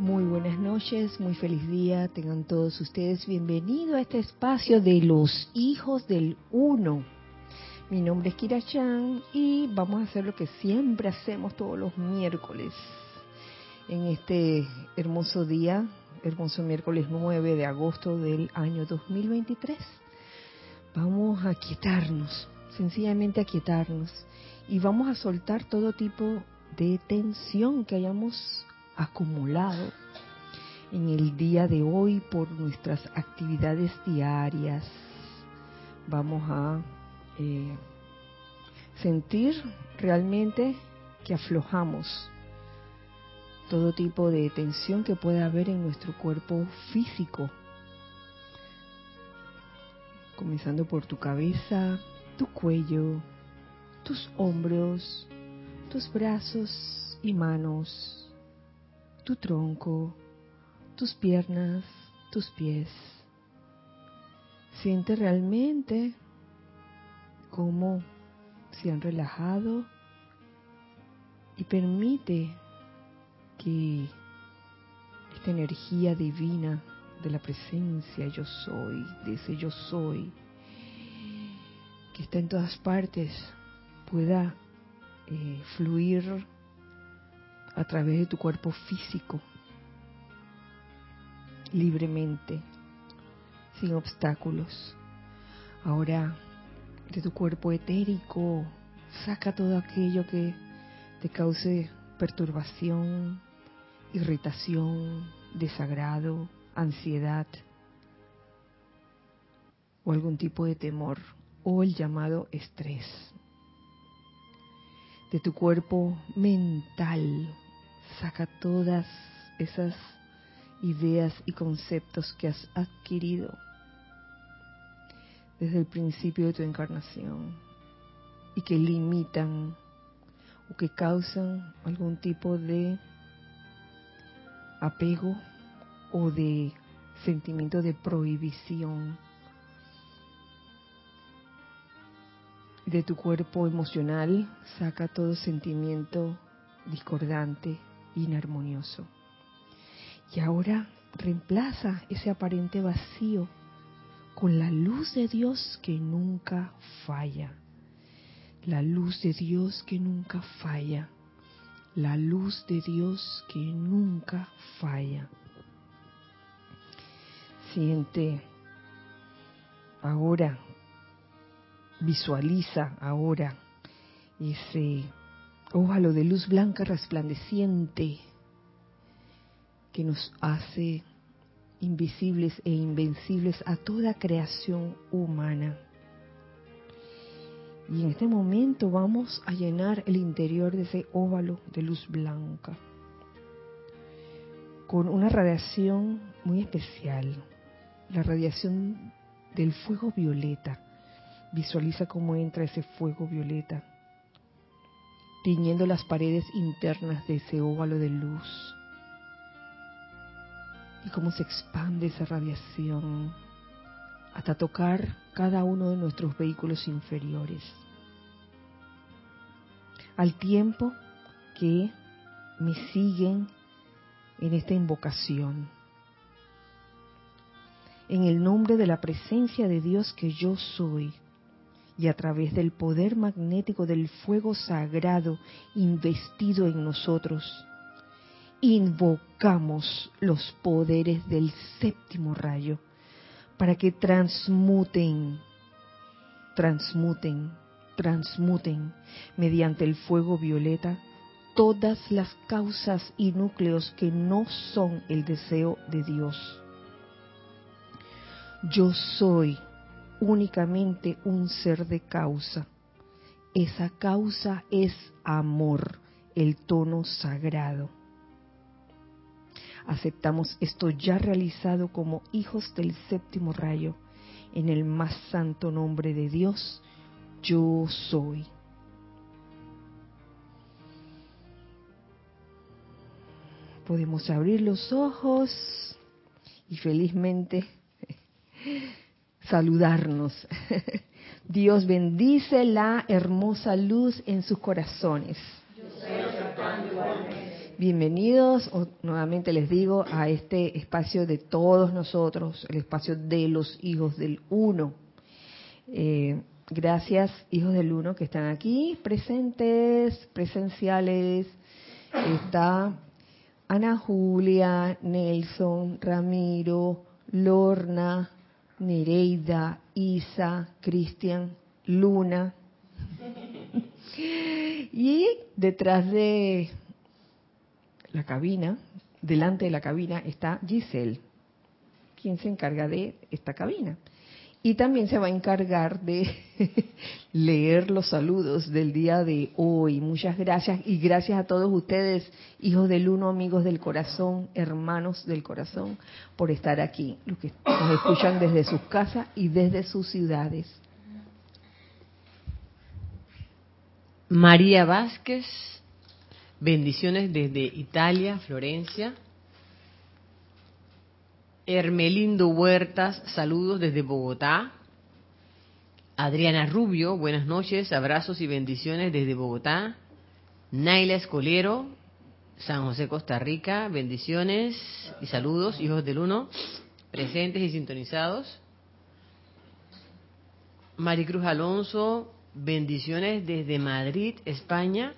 Muy buenas noches, muy feliz día, tengan todos ustedes bienvenidos a este espacio de los hijos del uno. Mi nombre es Kira Chan y vamos a hacer lo que siempre hacemos todos los miércoles en este hermoso día, hermoso miércoles 9 de agosto del año 2023. Vamos a quietarnos, sencillamente a quietarnos y vamos a soltar todo tipo de tensión que hayamos acumulado en el día de hoy por nuestras actividades diarias. Vamos a eh, sentir realmente que aflojamos todo tipo de tensión que pueda haber en nuestro cuerpo físico. Comenzando por tu cabeza, tu cuello, tus hombros, tus brazos y manos, tu tronco, tus piernas, tus pies. Siente realmente cómo se han relajado y permite que esta energía divina de la presencia yo soy, de ese yo soy, que está en todas partes, pueda eh, fluir a través de tu cuerpo físico, libremente, sin obstáculos. Ahora, de tu cuerpo etérico, saca todo aquello que te cause perturbación, irritación, desagrado, ansiedad o algún tipo de temor o el llamado estrés. De tu cuerpo mental, saca todas esas ideas y conceptos que has adquirido desde el principio de tu encarnación y que limitan o que causan algún tipo de apego o de sentimiento de prohibición de tu cuerpo emocional, saca todo sentimiento discordante, inarmonioso. Y ahora reemplaza ese aparente vacío con la luz de Dios que nunca falla. La luz de Dios que nunca falla. La luz de Dios que nunca falla. Siente ahora, visualiza ahora ese óvalo de luz blanca resplandeciente que nos hace invisibles e invencibles a toda creación humana. Y en este momento vamos a llenar el interior de ese óvalo de luz blanca con una radiación muy especial, la radiación del fuego violeta. Visualiza cómo entra ese fuego violeta tiñendo las paredes internas de ese óvalo de luz. Y cómo se expande esa radiación hasta tocar cada uno de nuestros vehículos inferiores. Al tiempo que me siguen en esta invocación. En el nombre de la presencia de Dios que yo soy, y a través del poder magnético del fuego sagrado investido en nosotros, invocamos los poderes del séptimo rayo para que transmuten, transmuten, transmuten mediante el fuego violeta todas las causas y núcleos que no son el deseo de Dios. Yo soy únicamente un ser de causa. Esa causa es amor, el tono sagrado. Aceptamos esto ya realizado como hijos del séptimo rayo, en el más santo nombre de Dios, yo soy. Podemos abrir los ojos y felizmente saludarnos. Dios bendice la hermosa luz en sus corazones. Bienvenidos, nuevamente les digo, a este espacio de todos nosotros, el espacio de los hijos del uno. Eh, gracias, hijos del uno, que están aquí presentes, presenciales. Está Ana Julia, Nelson, Ramiro, Lorna, Nereida, Isa, Cristian, Luna. Y detrás de la cabina, delante de la cabina, está Giselle, quien se encarga de esta cabina. Y también se va a encargar de leer los saludos del día de hoy. Muchas gracias y gracias a todos ustedes, hijos del uno, amigos del corazón, hermanos del corazón, por estar aquí, los que nos escuchan desde sus casas y desde sus ciudades. María Vázquez, bendiciones desde Italia, Florencia. Hermelindo Huertas, saludos desde Bogotá. Adriana Rubio, buenas noches, abrazos y bendiciones desde Bogotá. Naila Escolero, San José, Costa Rica, bendiciones y saludos, hijos del uno, presentes y sintonizados. Maricruz Alonso, bendiciones desde Madrid, España.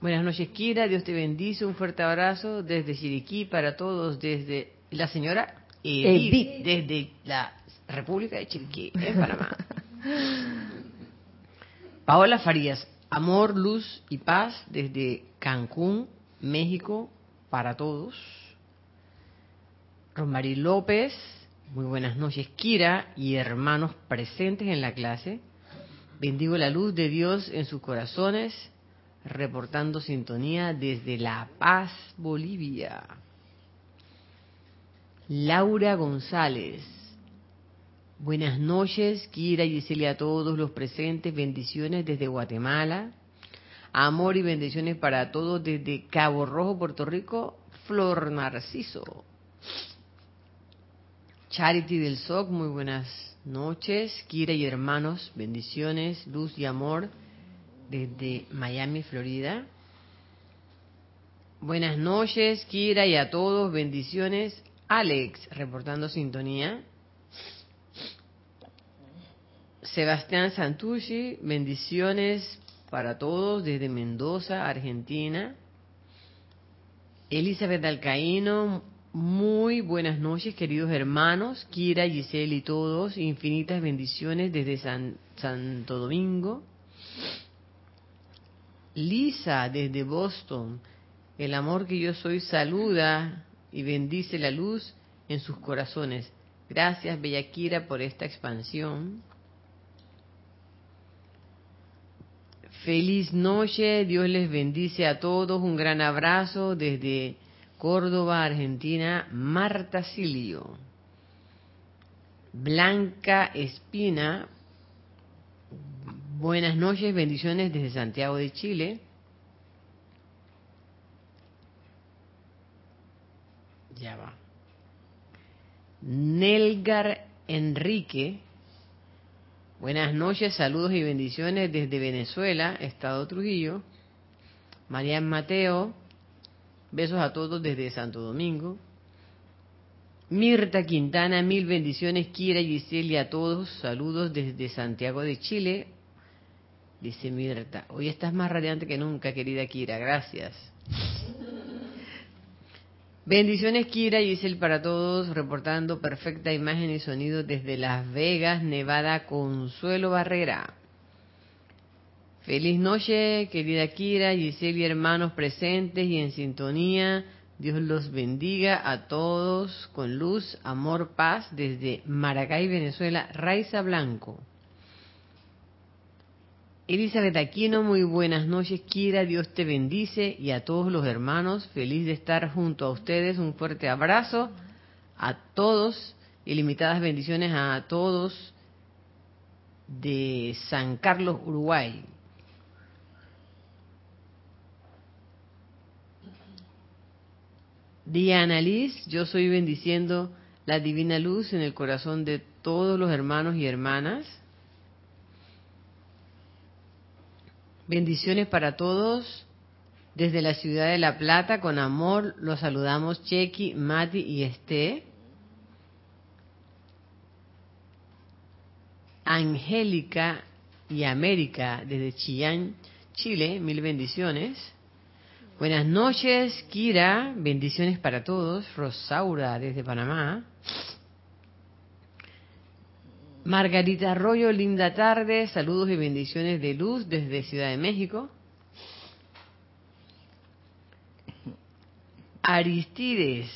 Buenas noches, Kira, Dios te bendice, un fuerte abrazo desde Chiriquí para todos, desde la señora Edith, desde la República de Chiriquí, en Panamá. Paola Farías, amor, luz y paz desde Cancún, México, para todos. Rosmarie López, muy buenas noches, Kira y hermanos presentes en la clase. Bendigo la luz de Dios en sus corazones, reportando sintonía desde La Paz, Bolivia. Laura González. Buenas noches, Kira y Gisela a todos los presentes. Bendiciones desde Guatemala. Amor y bendiciones para todos desde Cabo Rojo, Puerto Rico. Flor Narciso. Charity del SOC, muy buenas noches. Kira y hermanos, bendiciones, luz y amor desde Miami, Florida. Buenas noches, Kira, y a todos, bendiciones. Alex, reportando sintonía. Sebastián Santucci, bendiciones para todos desde Mendoza, Argentina. Elizabeth Alcaíno, muy buenas noches, queridos hermanos, Kira, Giselle y todos, infinitas bendiciones desde San, Santo Domingo. Lisa, desde Boston, el amor que yo soy saluda y bendice la luz en sus corazones. Gracias, Bellaquira, por esta expansión. Feliz noche, Dios les bendice a todos. Un gran abrazo desde Córdoba, Argentina, Marta Silio. Blanca Espina, buenas noches, bendiciones desde Santiago de Chile. Ya va. Nelgar Enrique. Buenas noches, saludos y bendiciones desde Venezuela, Estado Trujillo. Marian Mateo. Besos a todos desde Santo Domingo. Mirta Quintana, mil bendiciones. Kira Giselle y a todos. Saludos desde Santiago de Chile. Dice Mirta, hoy estás más radiante que nunca, querida Kira. Gracias. Bendiciones Kira y Giselle para todos, reportando perfecta imagen y sonido desde Las Vegas, Nevada, Consuelo Barrera. Feliz noche, querida Kira, Giselle y hermanos presentes y en sintonía. Dios los bendiga a todos con luz, amor, paz desde Maracay, Venezuela, Raiza Blanco. Elizabeth Aquino, muy buenas noches, Kira, Dios te bendice y a todos los hermanos, feliz de estar junto a ustedes, un fuerte abrazo a todos, ilimitadas bendiciones a todos de San Carlos, Uruguay. Diana Liz, yo soy bendiciendo la divina luz en el corazón de todos los hermanos y hermanas Bendiciones para todos Desde la ciudad de La Plata, con amor, los saludamos Chequi, Mati y Esté. Angélica y América, desde Chillán, Chile, mil bendiciones. Buenas noches, Kira, bendiciones para todos. Rosaura, desde Panamá. Margarita Arroyo, linda tarde, saludos y bendiciones de luz desde Ciudad de México. Aristides,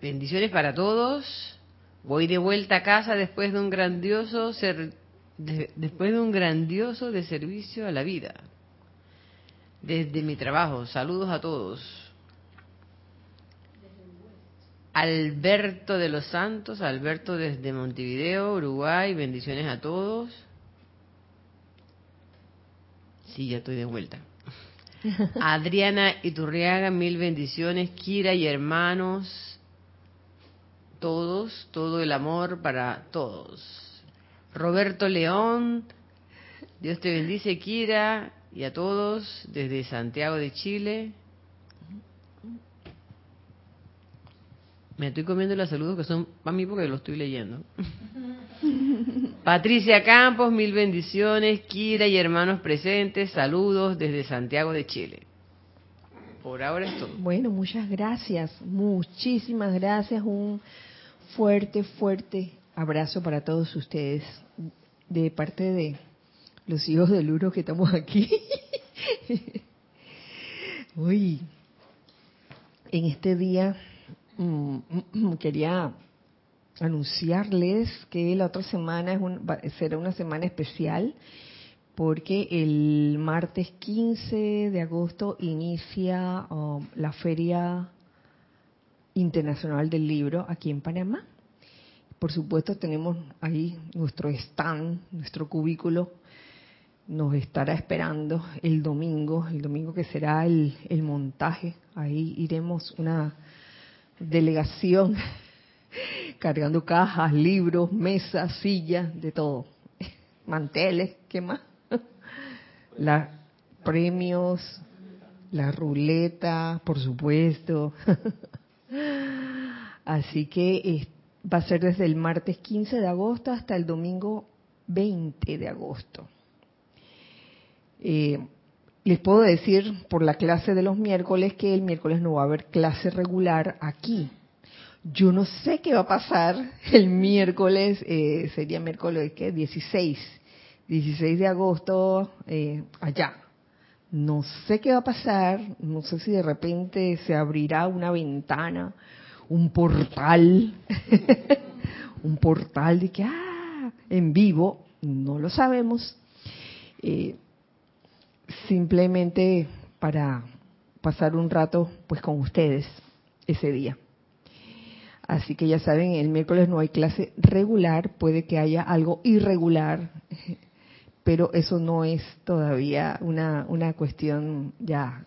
bendiciones para todos. Voy de vuelta a casa después de un grandioso ser, de, después de un grandioso de servicio a la vida. Desde mi trabajo, saludos a todos. Alberto de los Santos, Alberto desde Montevideo, Uruguay, bendiciones a todos. Sí, ya estoy de vuelta. Adriana Iturriaga, mil bendiciones. Kira y hermanos, todos, todo el amor para todos. Roberto León, Dios te bendice, Kira, y a todos desde Santiago de Chile. Me estoy comiendo los saludos que son para mí porque lo estoy leyendo. Patricia Campos, mil bendiciones. Kira y hermanos presentes, saludos desde Santiago de Chile. Por ahora es todo. Bueno, muchas gracias, muchísimas gracias. Un fuerte, fuerte abrazo para todos ustedes de parte de los hijos del Uro que estamos aquí. Uy, en este día quería anunciarles que la otra semana es será una semana especial porque el martes 15 de agosto inicia um, la Feria Internacional del Libro aquí en Panamá. Por supuesto tenemos ahí nuestro stand, nuestro cubículo nos estará esperando el domingo, el domingo que será el, el montaje. Ahí iremos una delegación cargando cajas, libros, mesas, sillas, de todo. Manteles, ¿qué más? Los premios, la ruleta, por supuesto. Así que va a ser desde el martes 15 de agosto hasta el domingo 20 de agosto. Eh, les puedo decir por la clase de los miércoles que el miércoles no va a haber clase regular aquí. Yo no sé qué va a pasar el miércoles, eh, sería miércoles ¿qué? 16, 16 de agosto eh, allá. No sé qué va a pasar, no sé si de repente se abrirá una ventana, un portal, un portal de que, ah, en vivo, no lo sabemos. Eh, simplemente para pasar un rato pues con ustedes ese día. Así que ya saben, el miércoles no hay clase regular, puede que haya algo irregular, pero eso no es todavía una, una cuestión ya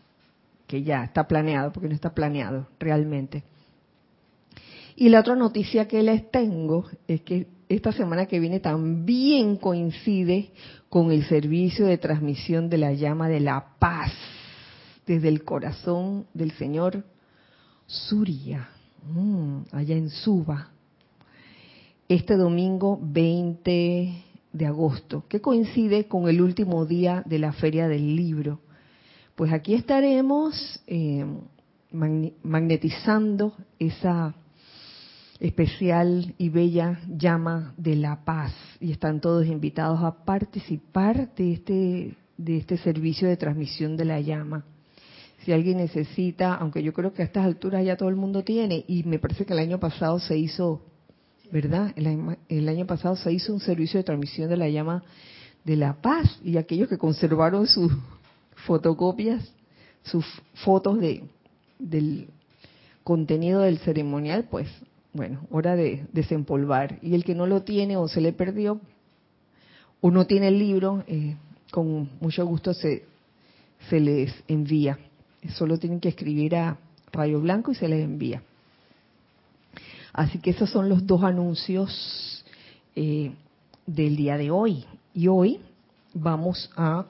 que ya está planeado, porque no está planeado realmente. Y la otra noticia que les tengo es que esta semana que viene también coincide con el servicio de transmisión de la llama de la paz desde el corazón del Señor Surya, mm, allá en Suba, este domingo 20 de agosto, que coincide con el último día de la Feria del Libro. Pues aquí estaremos eh, magnetizando esa especial y bella llama de la paz y están todos invitados a participar de este de este servicio de transmisión de la llama. Si alguien necesita, aunque yo creo que a estas alturas ya todo el mundo tiene y me parece que el año pasado se hizo, ¿verdad? El, el año pasado se hizo un servicio de transmisión de la llama de la paz y aquellos que conservaron sus fotocopias, sus fotos de del contenido del ceremonial, pues bueno, hora de desempolvar. Y el que no lo tiene o se le perdió o no tiene el libro, eh, con mucho gusto se, se les envía. Solo tienen que escribir a Rayo Blanco y se les envía. Así que esos son los dos anuncios eh, del día de hoy. Y hoy vamos a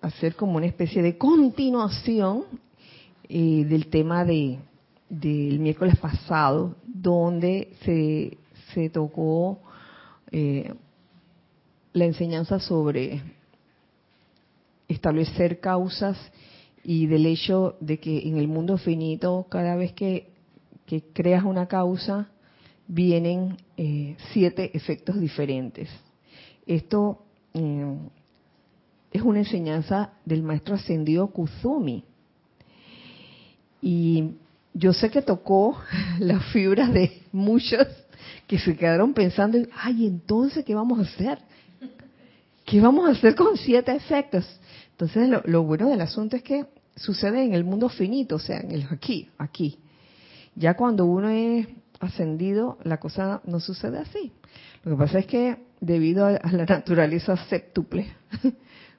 hacer como una especie de continuación eh, del tema de del miércoles pasado, donde se, se tocó eh, la enseñanza sobre establecer causas y del hecho de que en el mundo finito, cada vez que, que creas una causa, vienen eh, siete efectos diferentes. Esto eh, es una enseñanza del maestro ascendido Kuzumi. Y yo sé que tocó las fibras de muchos que se quedaron pensando, ay, entonces, ¿qué vamos a hacer? ¿Qué vamos a hacer con siete efectos? Entonces, lo, bueno del asunto es que sucede en el mundo finito, o sea, en el aquí, aquí. Ya cuando uno es ascendido, la cosa no sucede así. Lo que pasa es que debido a, la naturaleza séptuple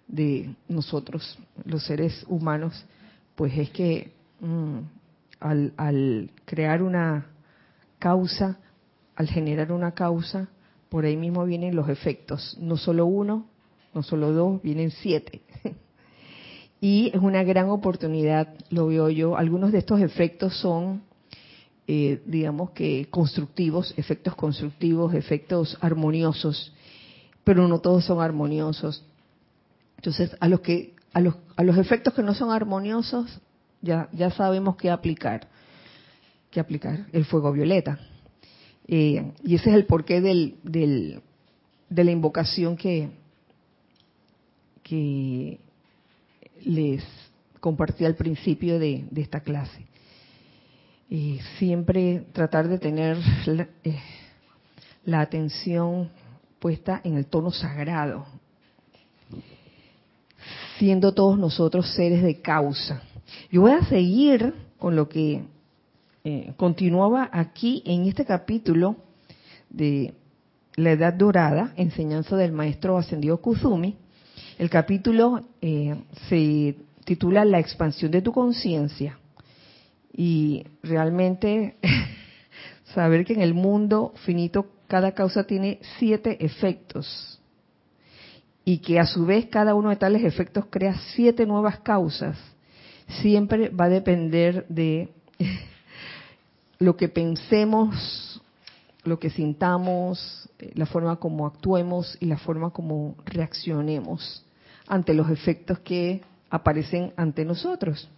de nosotros, los seres humanos, pues es que mm, al, al crear una causa, al generar una causa, por ahí mismo vienen los efectos. No solo uno, no solo dos, vienen siete. y es una gran oportunidad, lo veo yo. Algunos de estos efectos son, eh, digamos que constructivos, efectos constructivos, efectos armoniosos, pero no todos son armoniosos. Entonces, a los que a los, a los efectos que no son armoniosos ya, ya sabemos qué aplicar, qué aplicar, el fuego violeta. Eh, y ese es el porqué del, del, de la invocación que, que les compartí al principio de, esta clase. y siempre tratar de tener eh, la atención puesta en el tono sagrado, siendo todos nosotros seres de causa. Yo voy a seguir con lo que eh, continuaba aquí en este capítulo de la Edad Dorada, enseñanza del maestro ascendido Kuzumi. El capítulo eh, se titula La expansión de tu conciencia y realmente saber que en el mundo finito cada causa tiene siete efectos y que a su vez cada uno de tales efectos crea siete nuevas causas siempre va a depender de lo que pensemos, lo que sintamos, la forma como actuemos y la forma como reaccionemos ante los efectos que aparecen ante nosotros.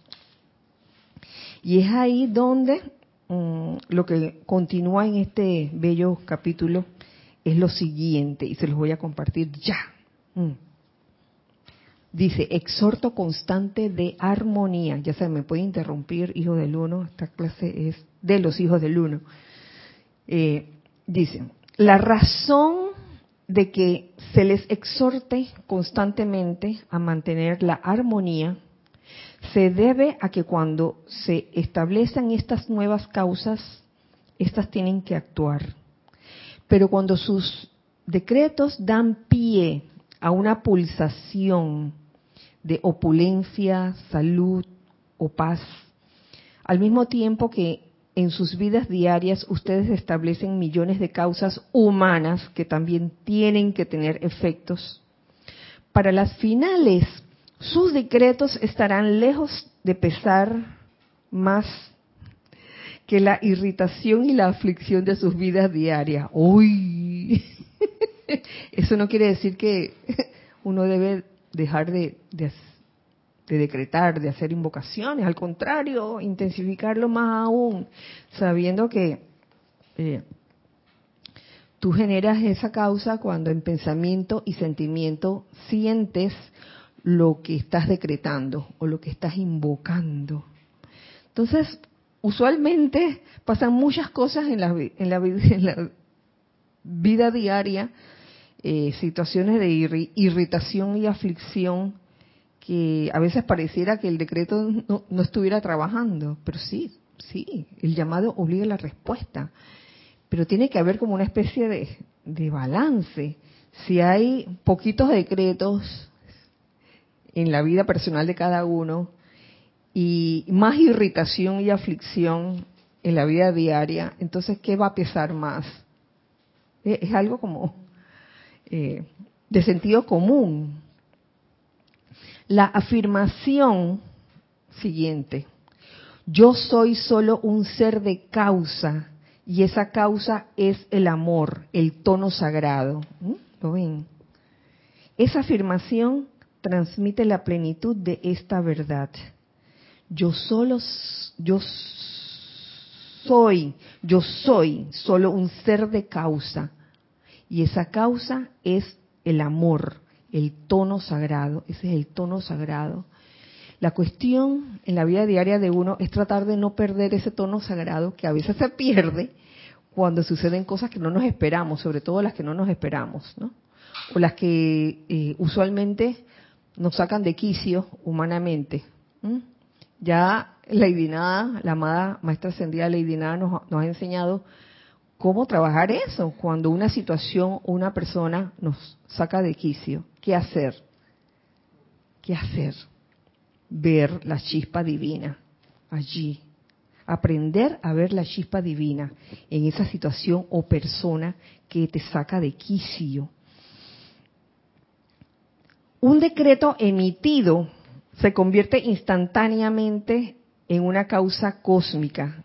Y es ahí donde mm, lo que continúa en este bello capítulo es lo siguiente, y se los voy a compartir ya. Mm. Dice, exhorto constante de armonía. Ya se me puede interrumpir, hijo del uno. Esta clase es de los hijos del uno. Eh, dice, la razón de que se les exhorte constantemente a mantener la armonía se debe a que cuando se establecen estas nuevas causas, estas tienen que actuar. Pero cuando sus decretos dan pie a una pulsación de opulencia, salud o paz, al mismo tiempo que en sus vidas diarias ustedes establecen millones de causas humanas que también tienen que tener efectos. Para las finales, sus decretos estarán lejos de pesar más que la irritación y la aflicción de sus vidas diarias. ¡Uy! Eso no quiere decir que uno debe dejar de, de, decretar, de hacer invocaciones, al contrario, intensificarlo más aún, sabiendo que eh, tú generas esa causa cuando en pensamiento y sentimiento sientes lo que estás decretando o lo que estás invocando. Entonces, usualmente pasan muchas cosas en la, en la, en la vida diaria eh, situaciones de irritación y aflicción que a veces pareciera que el decreto no, estuviera trabajando, pero sí, sí, el llamado obliga a la respuesta, pero tiene que haber como una especie de, de balance. Si hay poquitos decretos en la vida personal de cada uno y más irritación y aflicción en la vida diaria, entonces, ¿qué va a pesar más? Es algo como eh, de sentido común. La afirmación siguiente, yo soy solo un ser de causa y esa causa es el amor, el tono sagrado. ¿Mm? ¿Lo ven? Esa afirmación transmite la plenitud de esta verdad. Yo solo, yo soy, yo soy solo un ser de causa. Y esa causa es el amor, el tono sagrado. Ese es el tono sagrado. La cuestión en la vida diaria de uno es tratar de no perder ese tono sagrado que a veces se pierde cuando suceden cosas que no nos esperamos, sobre todo las que no nos esperamos, ¿no? O las que eh, usualmente nos sacan de quicio humanamente. Ya Lady Nada, la amada maestra ascendida Lady Nada nos, nos ha enseñado cómo trabajar eso cuando una situación o una persona nos saca de quicio. ¿Qué hacer? ¿Qué hacer? Ver la chispa divina allí. Aprender a ver la chispa divina en esa situación o persona que te saca de quicio. Un decreto emitido se convierte instantáneamente en una causa cósmica.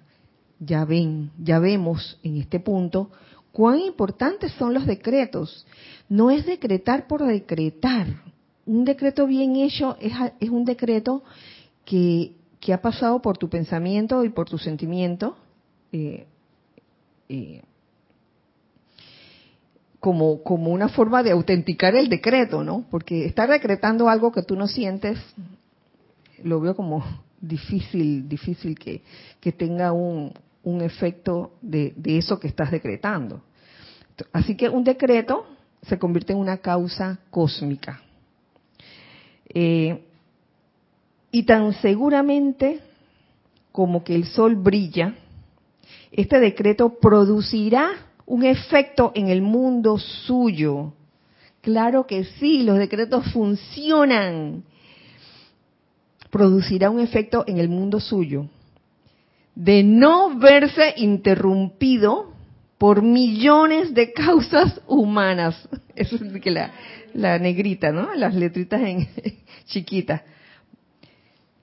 Ya ven, ya vemos en este punto cuán importantes son los decretos. No es decretar por decretar. Un decreto bien hecho es, es un decreto que, ha pasado por tu pensamiento y por tu sentimiento. Eh, eh, como, una forma de autenticar el decreto, ¿no? Porque estar decretando algo que tú no sientes, lo veo como difícil, difícil que tenga un, un efecto de, de, eso que estás decretando. Así que un decreto se convierte en una causa cósmica. Eh, y tan seguramente como que el sol brilla, este decreto producirá un efecto en el mundo suyo. Claro que sí, los decretos funcionan. Producirá un efecto en el mundo suyo. De no verse interrumpido por millones de causas humanas. Eso es que la, la negrita, ¿no? Las letritas en chiquitas.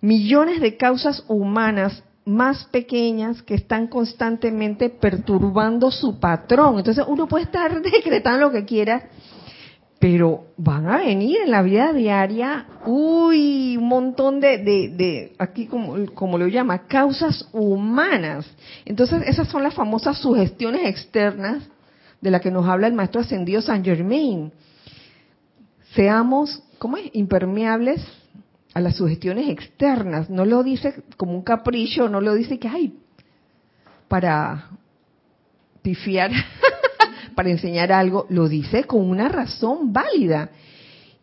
Millones de causas humanas más pequeñas que están constantemente perturbando su patrón. Entonces uno puede estar decretando lo que quiera, pero van a venir en la vida diaria, uy, un montón de, de, aquí como, como lo llama, causas humanas. Entonces esas son las famosas sugestiones externas de las que nos habla el maestro ascendido San Germain. Seamos, ¿cómo es? Impermeables a las sugestiones externas. No lo dice como un capricho, no lo dice que hay para pifiar, para enseñar algo, lo dice con una razón válida.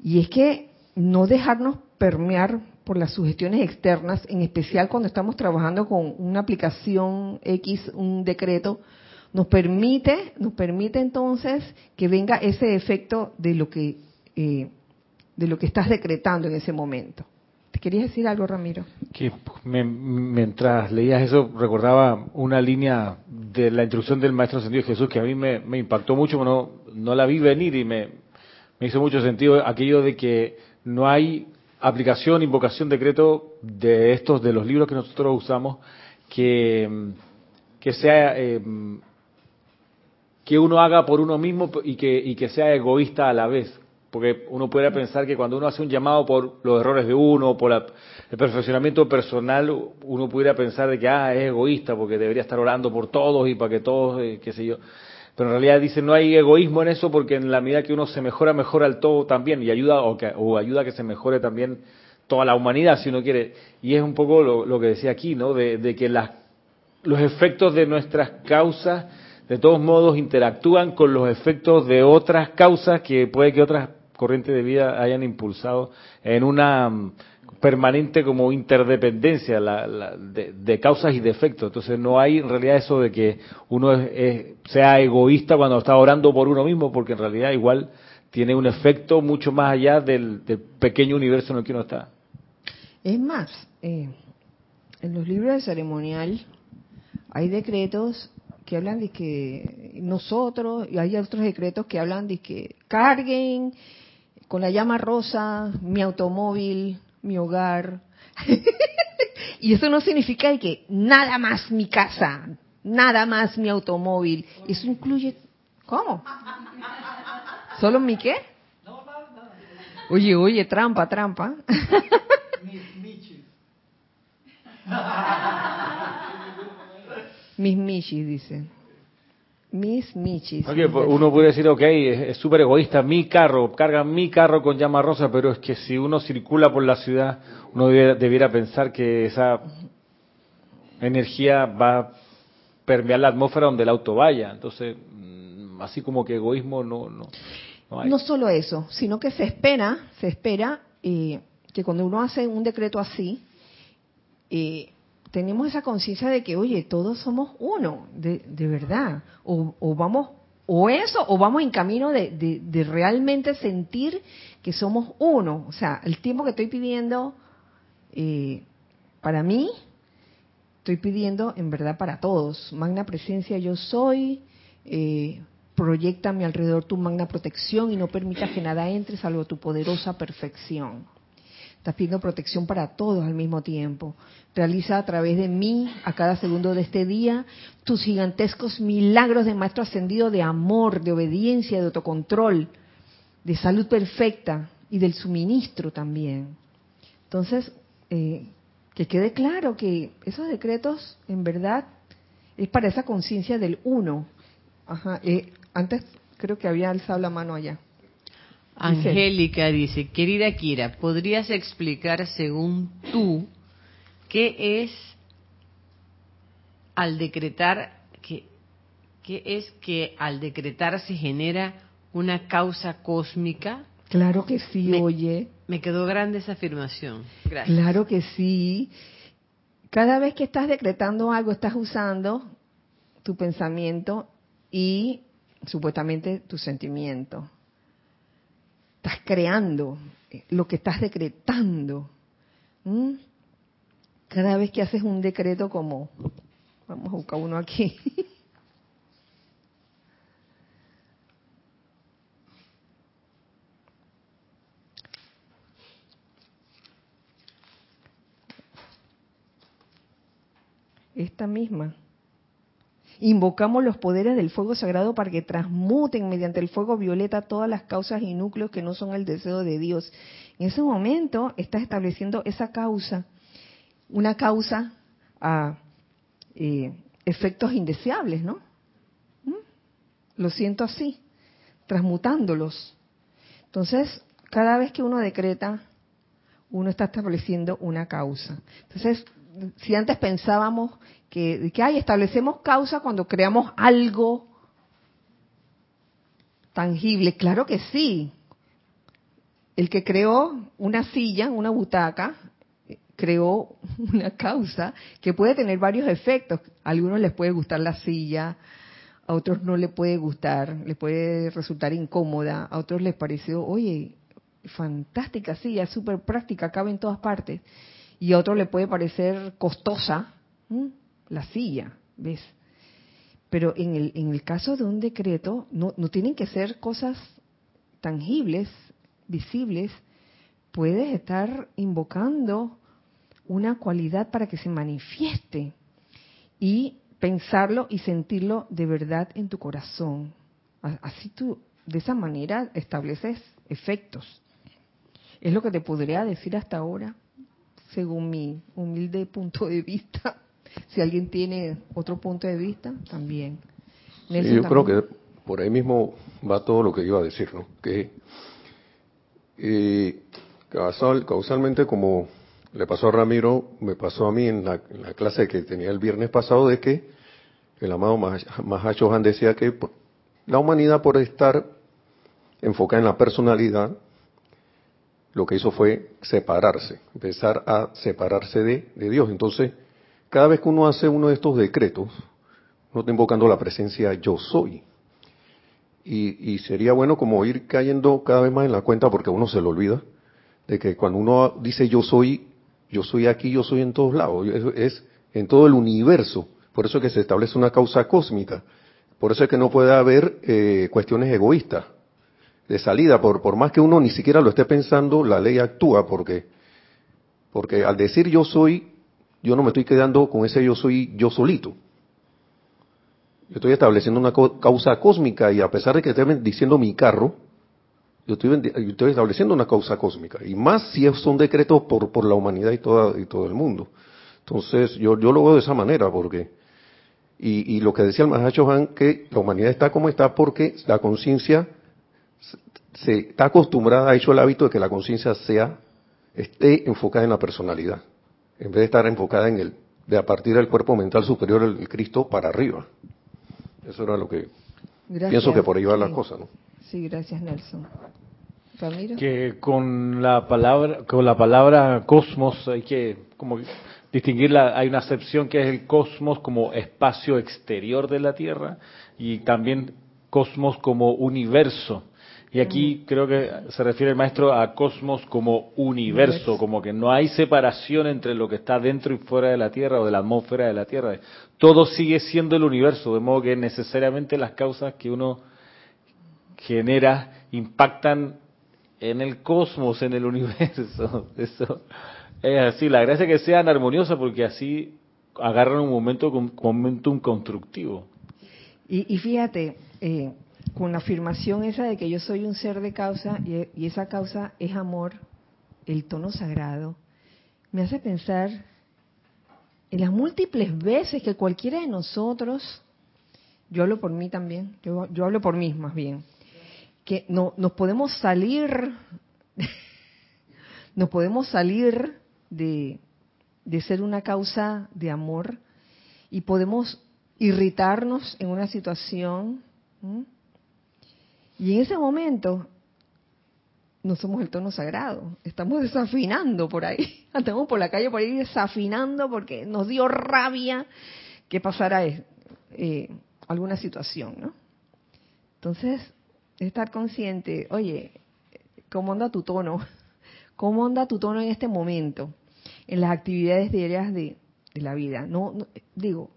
Y es que no dejarnos permear por las sugestiones externas, en especial cuando estamos trabajando con una aplicación X, un decreto, nos permite, nos permite entonces que venga ese efecto de lo que eh, de lo que estás decretando en ese momento. ¿Te querías decir algo, Ramiro? Que mientras leías eso, recordaba una línea de la instrucción del Maestro Ascendido Jesús que a mí me, impactó mucho, no, no la vi venir y me, me hizo mucho sentido aquello de que no hay aplicación, invocación, decreto de estos, de los libros que nosotros usamos, que, que sea eh, que uno haga por uno mismo y que, y que sea egoísta a la vez. Porque uno puede pensar que cuando uno hace un llamado por los errores de uno, por el perfeccionamiento personal, uno pudiera pensar de que ah, es egoísta porque debería estar orando por todos y para que todos, eh, qué sé yo. Pero en realidad dice no hay egoísmo en eso porque en la medida que uno se mejora, mejora el todo también y ayuda o, que, o ayuda a que se mejore también toda la humanidad si uno quiere. Y es un poco lo, que decía aquí, ¿no? De, de que las, los efectos de nuestras causas de todos modos interactúan con los efectos de otras causas que puede que otras corrientes de vida hayan impulsado en una mm, permanente como interdependencia de, causas y de efectos. Entonces no hay en realidad eso de que uno sea egoísta cuando está orando por uno mismo, porque en realidad igual tiene un efecto mucho más allá del, pequeño universo en el que uno está. Es más, eh, en los libros de ceremonial hay decretos que hablan de que nosotros, y hay otros decretos que hablan de que carguen con la llama rosa mi automóvil mi hogar. y eso no significa que nada más mi casa, nada más mi automóvil. Eso incluye... ¿Cómo? ¿Solo mi qué? Oye, oye, trampa, trampa. Mis michis, dice. Mis michis. Pues, uno puede decir, ok, es súper egoísta, mi carro, carga mi carro con llama rosa, pero es que si uno circula por la ciudad, uno debiera, pensar que esa energía va a permear la atmósfera donde el auto vaya. Entonces, mm, así como que egoísmo no, no, no, hay. no solo eso, sino que se espera, se espera eh, que cuando uno hace un decreto así, eh, tenemos esa conciencia de que, oye, todos somos uno, de, de verdad. O, vamos, o eso, o vamos en camino de, de, realmente sentir que somos uno. O sea, el tiempo que estoy pidiendo, eh, para mí, estoy pidiendo en verdad para todos. Magna presencia yo soy, eh, proyecta a mi alrededor tu magna protección y no permitas que nada entre salvo tu poderosa perfección. Estás pidiendo protección para todos al mismo tiempo. Realiza a través de mí, a cada segundo de este día, tus gigantescos milagros de Maestro Ascendido de amor, de obediencia, de autocontrol, de salud perfecta y del suministro también. Entonces, eh, que quede claro que esos decretos, en verdad, es para esa conciencia del uno. Ajá, eh, antes creo que había alzado la mano allá. Angélica dice, querida Kira, ¿podrías explicar según tú qué es al decretar, qué, qué es que al decretar se genera una causa cósmica? Claro que sí, oye. Me quedó grande esa afirmación. Gracias. Claro que sí. Cada vez que estás decretando algo, estás usando tu pensamiento y supuestamente tu sentimiento estás creando, eh, lo que estás decretando. Cada vez que haces un decreto como, vamos a buscar uno aquí. Esta misma. Invocamos los poderes del fuego sagrado para que transmuten mediante el fuego violeta todas las causas y núcleos que no son el deseo de Dios. En ese momento estás estableciendo esa causa, una causa a eh, efectos indeseables, ¿no? ¿Mm? Lo siento así, transmutándolos. Entonces, cada vez que uno decreta, uno está estableciendo una causa. Entonces, si antes pensábamos que, que hay, establecemos causa cuando creamos algo tangible, claro que sí. El que creó una silla, una butaca, creó una causa que puede tener varios efectos. A algunos les puede gustar la silla, a otros no les puede gustar, les puede resultar incómoda, a otros les pareció, oye, fantástica silla, súper práctica, cabe en todas partes y a otro le puede parecer costosa la silla, ¿ves? Pero en el, en el caso de un decreto, no, no tienen que ser cosas tangibles, visibles, puedes estar invocando una cualidad para que se manifieste y pensarlo y sentirlo de verdad en tu corazón. Así tú, de esa manera, estableces efectos. Es lo que te podría decir hasta ahora según mi humilde punto de vista. Si alguien tiene otro punto de vista, también. yo creo que por ahí mismo va todo lo que iba a decir, ¿no? Que eh, causalmente, como le pasó a Ramiro, me pasó a mí en la, clase que tenía el viernes pasado, de que el amado Mahacho Han decía que la humanidad por estar enfocada en la personalidad, lo que hizo fue separarse, empezar a separarse de, Dios. Entonces, cada vez que uno hace uno de estos decretos, uno está invocando la presencia yo soy. Y, sería bueno como ir cayendo cada vez más en la cuenta, porque uno se lo olvida, de que cuando uno dice yo soy, yo soy aquí, yo soy en todos lados, es, en todo el universo. Por eso es que se establece una causa cósmica. Por eso es que no puede haber eh, cuestiones egoístas de salida, por, por más que uno ni siquiera lo esté pensando, la ley actúa porque Porque al decir yo soy, yo no me estoy quedando con ese yo soy yo solito. Yo estoy estableciendo una causa cósmica y a pesar de que estén diciendo mi carro, yo estoy, estableciendo una causa cósmica. Y más si son decretos por, por la humanidad y, toda, y todo el mundo. Entonces, yo, yo lo veo de esa manera, porque, y, y lo que decía el Mahacho Han, que la humanidad está como está porque la conciencia se está acostumbrada, ha hecho el hábito de que la conciencia sea, esté enfocada en la personalidad, en vez de estar enfocada en el, de a partir del cuerpo mental superior del Cristo para arriba. Eso era lo que pienso que por ahí va la cosa, ¿no? Sí, gracias Nelson. Que con la palabra, con la palabra cosmos hay que como distinguirla, hay una acepción que es el cosmos como espacio exterior de la Tierra y también cosmos como universo. Y aquí creo que se refiere el maestro a cosmos como universo, como que no hay separación entre lo que está dentro y fuera de la Tierra o de la atmósfera de la Tierra. Todo sigue siendo el universo, de modo que necesariamente las causas que uno genera impactan en el cosmos, en el universo. Eso es así. La gracia es que sean armoniosas porque así agarran un momento, un momentum constructivo. Y, fíjate, eh, con la afirmación esa de que yo soy un ser de causa y, esa causa es amor, el tono sagrado, me hace pensar en las múltiples veces que cualquiera de nosotros, yo hablo por mí también, yo, hablo por mí más bien, que no, nos podemos salir, nos podemos salir de, de ser una causa de amor y podemos irritarnos en una situación. Y en ese momento no somos el tono sagrado, estamos desafinando por ahí, estamos por la calle por ahí desafinando porque nos dio rabia que pasara eh, alguna situación, ¿no? Entonces, estar consciente, oye, ¿cómo anda tu tono? ¿Cómo anda tu tono en este momento? En las actividades diarias de, la vida. No, digo,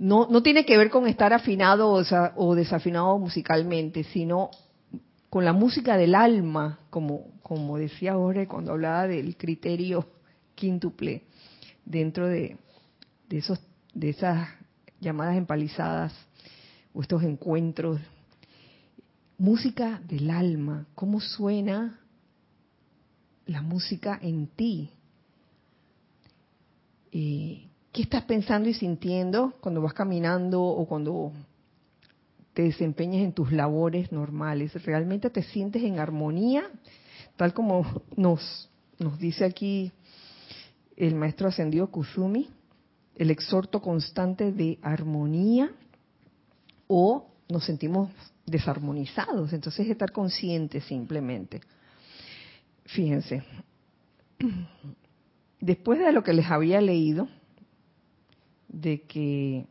no, no tiene que ver con estar afinado o, desafinado musicalmente, sino con la música del alma, como, como decía Jorge cuando hablaba del criterio quíntuple dentro de, de, esos, de esas llamadas empalizadas o estos encuentros música del alma, cómo suena la música en ti. Eh, ¿Qué estás pensando y sintiendo cuando vas caminando o cuando te desempeñas en tus labores normales? ¿Realmente te sientes en armonía? Tal como nos, nos dice aquí el maestro ascendido Kuzumi, el exhorto constante de armonía, o nos sentimos desarmonizados. Entonces estar consciente simplemente. Fíjense, después de lo que les había leído, de que,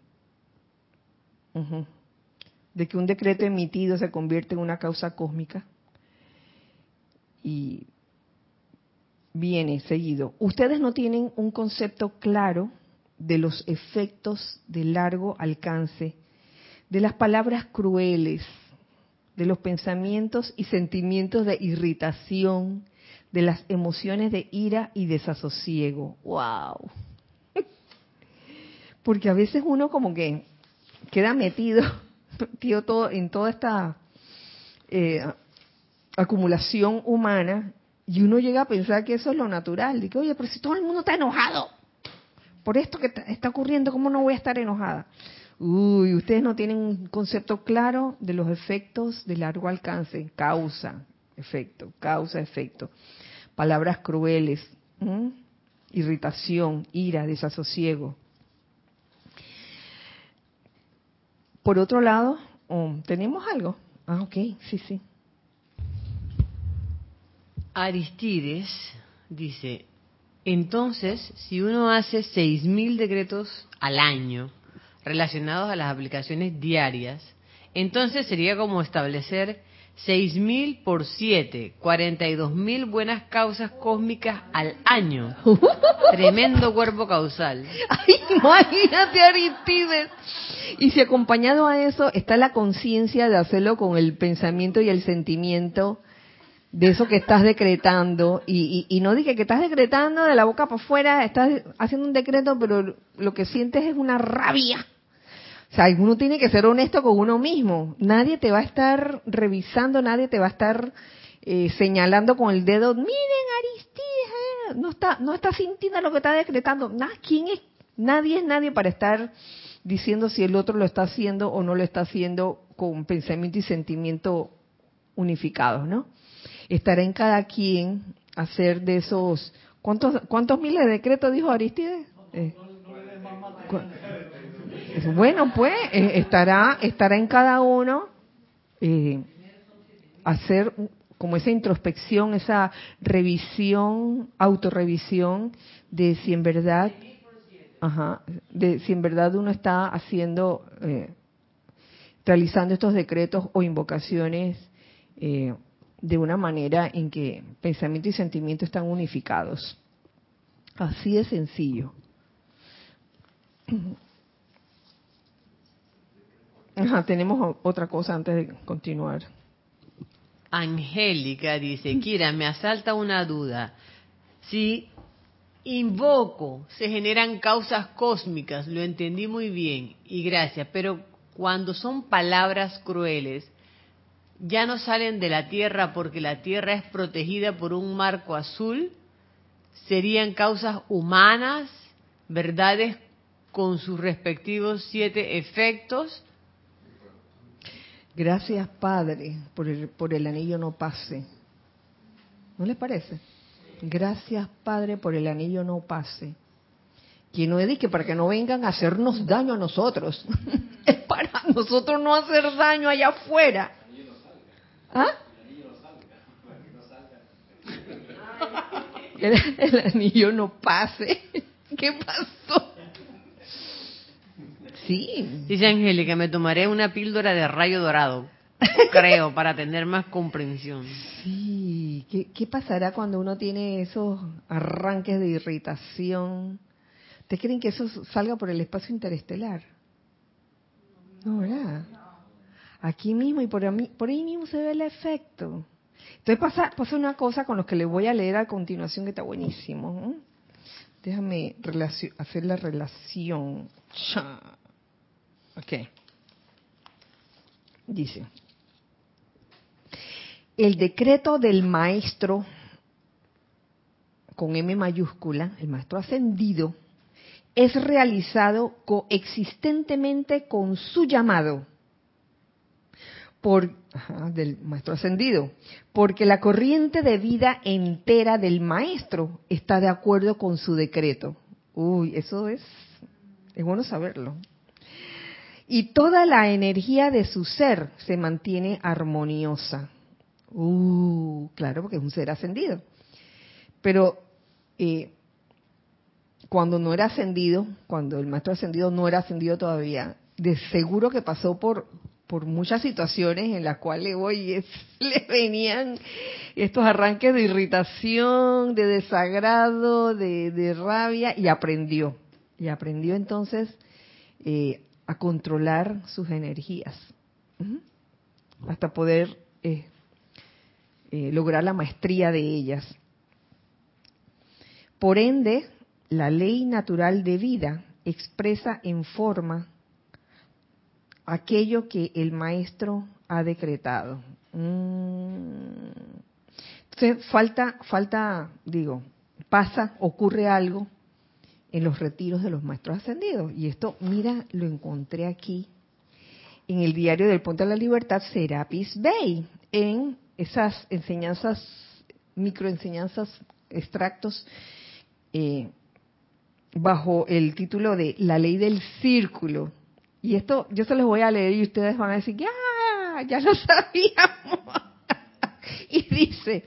de que un decreto emitido se convierte en una causa cósmica, y viene seguido, ustedes no tienen un concepto claro de los efectos de largo alcance de las palabras crueles, de los pensamientos y sentimientos de irritación, de las emociones de ira y desasosiego. ¡Wow! Porque a veces uno como que queda metido, todo, en toda esta eh, acumulación humana y uno llega a pensar que eso es lo natural. Dice, oye, pero si todo el mundo está enojado por esto que está ocurriendo, ¿cómo no voy a estar enojada? Uy, ustedes no tienen un concepto claro de los efectos de largo alcance. Causa, efecto, causa, efecto. Palabras crueles, irritación, ira, desasosiego. Por otro lado, oh, ¿tenemos algo? Ah, ok, sí, sí. Aristides dice, entonces, si uno hace seis mil decretos al año, relacionados a las aplicaciones diarias, entonces sería como establecer 6.000 por 7, 42.000 buenas causas cósmicas al año. Tremendo cuerpo causal. imagínate Aristides. Y si acompañado a eso está la conciencia de hacerlo con el pensamiento y el sentimiento de eso que estás decretando y, y, no dije que estás decretando de la boca para afuera, estás haciendo un decreto, pero lo que sientes es una rabia. O sea, uno tiene que ser honesto con uno mismo. Nadie te va a estar revisando, nadie te va a estar eh, señalando con el dedo, miren Aristides, eh, no está, no está sintiendo lo que está decretando. ¿Quién es? Nadie es nadie para estar diciendo si el otro lo está haciendo o no lo está haciendo con pensamiento y sentimiento unificados, ¿no? Estará en cada quien hacer de esos... ¿Cuántos, cuántos miles de decretos dijo Aristides? Eh, bueno, pues eh, estará, estará en cada uno eh, hacer como esa introspección, esa revisión, autorrevisión de si en verdad, ajá, de si en verdad uno está haciendo, eh, realizando estos decretos o invocaciones de una manera en que pensamiento y sentimiento están unificados. Así de sencillo. Tenemos otra cosa antes de continuar. Angélica dice, Kira, me asalta una duda. Si invoco, se generan causas cósmicas, lo entendí muy bien y gracias, pero cuando son palabras crueles, ya no salen de la Tierra porque la Tierra es protegida por un marco azul, serían causas humanas, verdades con sus respectivos siete efectos, Gracias, Padre, por el, por el anillo no pase. ¿No les parece? Gracias, Padre, por el anillo no pase. Que no dedique para que no vengan a hacernos daño a nosotros. es para nosotros no hacer daño allá afuera. ¿Ah? El, el anillo no pase. ¿Qué pasó? Sí. Dice Angélica, me tomaré una píldora de rayo dorado, creo, para tener más comprensión. Sí, ¿Qué, pasará cuando uno tiene esos arranques de irritación? ¿Te creen que eso salga por el espacio interestelar? No, ¿verdad? Aquí mismo y por, por ahí mismo se ve el efecto. Entonces pasa, pasa una cosa con los que les voy a leer a continuación que está buenísimo. Déjame hacer la relación. Ok. Dice, el decreto del maestro, con M mayúscula, el maestro ascendido, es realizado coexistentemente con su llamado por, del maestro ascendido, porque la corriente de vida entera del maestro está de acuerdo con su decreto. Uy, eso es, es bueno saberlo y toda la energía de su ser se mantiene armoniosa. Uh, claro, porque es un ser ascendido. Pero eh, cuando no era ascendido, cuando el maestro ascendido no era ascendido todavía, de seguro que pasó por por muchas situaciones en las cuales hoy le venían estos arranques de irritación, de desagrado, de, rabia, y aprendió. Y aprendió entonces eh, a controlar sus energías, hasta poder eh, eh, lograr la maestría de ellas. Por ende, la ley natural de vida expresa en forma aquello que el maestro ha decretado. Mm. Entonces, falta, falta, digo, pasa, ocurre algo en los retiros de los maestros ascendidos. Y esto, mira, lo encontré aquí en el diario del Ponte a la Libertad, Serapis Bay, en esas enseñanzas, microenseñanzas, extractos, eh, bajo el título de La ley del círculo. Y esto yo se los voy a leer y ustedes van a decir, ya, ya lo sabíamos. y dice,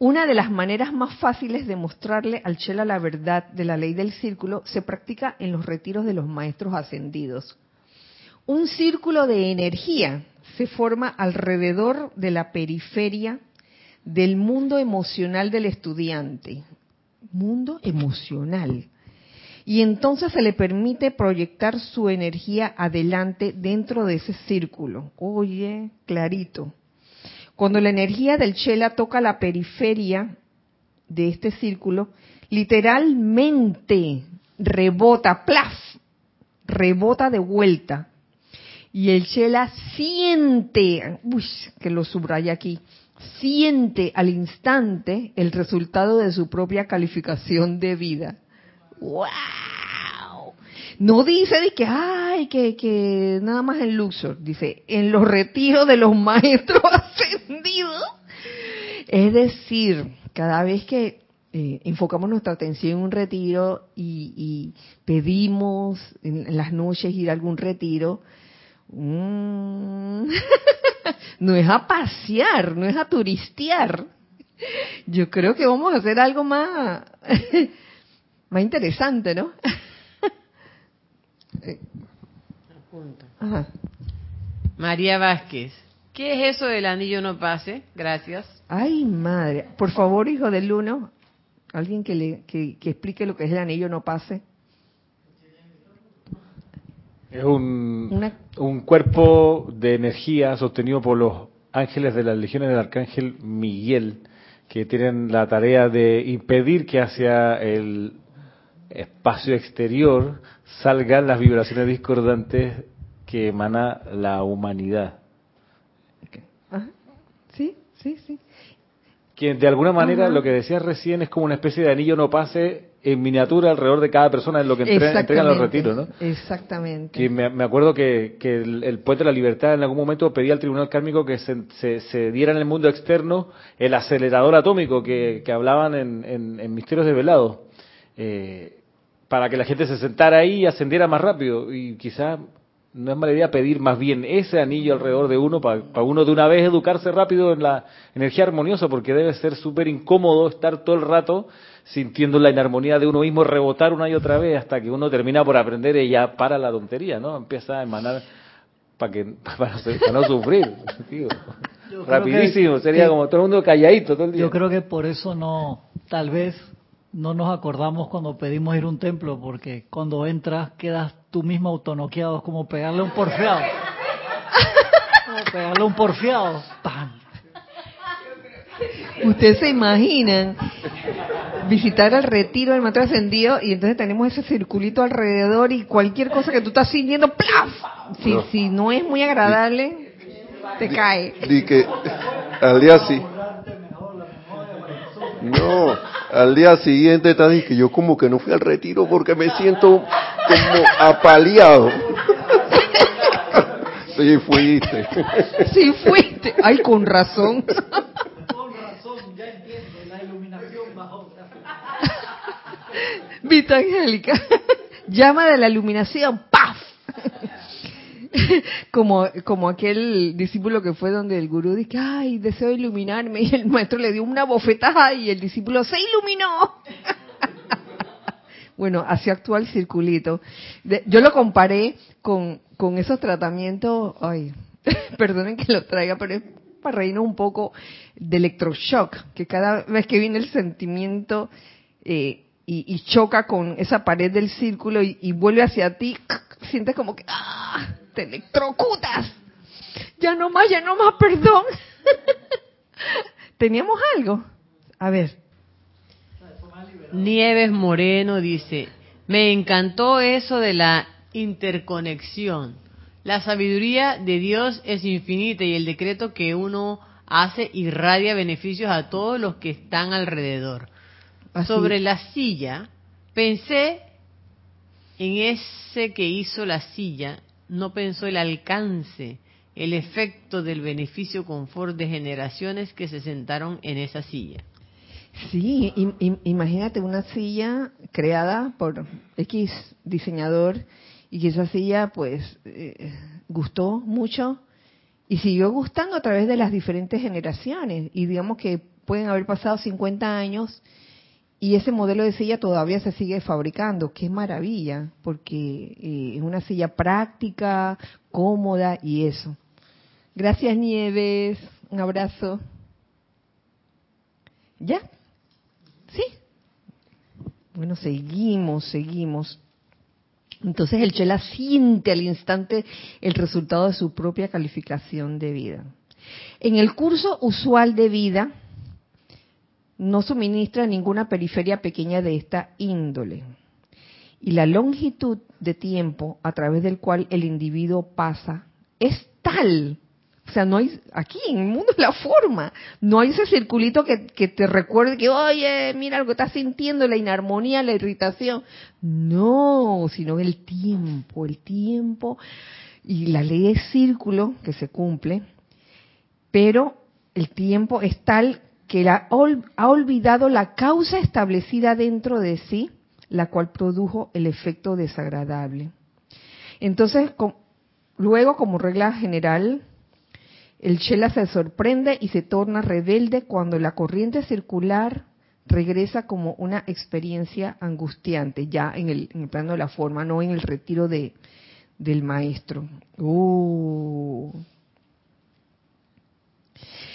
una de las maneras más fáciles de mostrarle al Chela la verdad de la ley del círculo se practica en los retiros de los maestros ascendidos. Un círculo de energía se forma alrededor de la periferia del mundo emocional del estudiante. Mundo emocional. Y entonces se le permite proyectar su energía adelante dentro de ese círculo. Oye, clarito Cuando la energía del chela toca la periferia de este círculo, literalmente rebota, plaf, rebota de vuelta. Y el chela siente, uy, que lo subraya aquí, siente al instante el resultado de su propia calificación de vida. ¡Wow! No dice de que, ay, que, que nada más en Luxor, dice, en los retiros de los maestros ascendidos. Es decir, cada vez que eh, enfocamos nuestra atención en un retiro y, pedimos en, las noches ir a algún retiro, mm, no es a pasear, no es a turistear. Yo creo que vamos a hacer algo más, más interesante, ¿no? María Vázquez, ¿qué es eso del anillo no pase? Gracias. Ay, madre. Por favor, hijo del uno, alguien que, le, que, explique lo que es el anillo no pase. Es un, un cuerpo de energía sostenido por los ángeles de las legiones del arcángel Miguel, que tienen la tarea de impedir que hacia el espacio exterior salgan las vibraciones discordantes que emana la humanidad. Sí, sí, sí. Que de alguna manera lo que decías recién es como una especie de anillo no pase en miniatura alrededor de cada persona en lo que entregan los retiros, ¿no? Exactamente. Que me, acuerdo que, el, puente de la libertad en algún momento pedía al tribunal kármico que se, diera en el mundo externo el acelerador atómico que, hablaban en, en, Misterios de Velado. Eh, para que la gente se sentara ahí y ascendiera más rápido. Y quizá no es mala idea pedir más bien ese anillo alrededor de uno para, uno de una vez educarse rápido en la energía armoniosa, porque debe ser súper incómodo estar todo el rato sintiendo la inarmonía de uno mismo, rebotar una y otra vez hasta que uno termina por aprender y ya para la tontería, ¿no? Empieza a emanar para que para, no sufrir, Rapidísimo, sería como todo el mundo calladito todo el día. Yo creo que por eso no, tal vez no nos acordamos cuando pedimos ir a un templo, porque cuando entras quedas tú mismo autonoqueado, es como pegarle un porfiado. Como pegarle un porfiado. ¡Pam! Ustedes se imaginan visitar el retiro del maestro ascendido y entonces tenemos ese circulito alrededor y cualquier cosa que tú estás sintiendo, ¡plaf! Si no, si no es muy agradable, te cae. Di que al día sí. No, al día siguiente te dije que yo como que no fui al retiro porque me siento como apaleado. Sí fuiste. Sí fuiste. Ay, con razón. Con razón, ya entiendo, la iluminación bajó. Vita Angélica, llama de la iluminación, ¡paf! como, como aquel discípulo que fue donde el gurú dice, ay, deseo iluminarme, y el maestro le dio una bofetada y el discípulo se iluminó. bueno, así actúa el circulito. yo lo comparé con, con esos tratamientos, ay, perdonen que lo traiga, pero es para reírnos un poco de electroshock, que cada vez que viene el sentimiento eh, y, choca con esa pared del círculo y, vuelve hacia ti, sientes como que ¡ah! Te electrocutas. Ya no más, ya no más, perdón. ¿Teníamos algo? A ver. Nieves Moreno dice, me encantó eso de la interconexión. La sabiduría de Dios es infinita y el decreto que uno hace irradia beneficios a todos los que están alrededor. Sobre la silla, pensé en ese que hizo la silla no pensó el alcance, el efecto del beneficio confort de generaciones que se sentaron en esa silla. Sí, imagínate una silla creada por X diseñador y que esa silla pues eh, gustó mucho y siguió gustando a través de las diferentes generaciones y digamos que pueden haber pasado 50 años y ese modelo de silla todavía se sigue fabricando. Qué maravilla, porque eh, es una silla práctica, cómoda y eso. Gracias Nieves, un abrazo. ¿Ya? Sí. Bueno, seguimos, seguimos. Entonces el Chela siente al instante el resultado de su propia calificación de vida. En el curso usual de vida no suministra ninguna periferia pequeña de esta índole. Y la longitud de tiempo a través del cual el individuo pasa es tal o sea, no hay, aquí en el mundo de la forma, no hay ese circulito que, que, te recuerde que, oye, mira lo que estás sintiendo, la inarmonía, la irritación. No, sino el tiempo, el tiempo y la ley de círculo que se cumple, pero el tiempo es tal que ha olvidado la causa establecida dentro de sí, la cual produjo el efecto desagradable. Entonces, luego, como regla general, el Shela se sorprende y se torna rebelde cuando la corriente circular regresa como una experiencia angustiante, ya en el, plano de la forma, no en el retiro de, del maestro. Uh.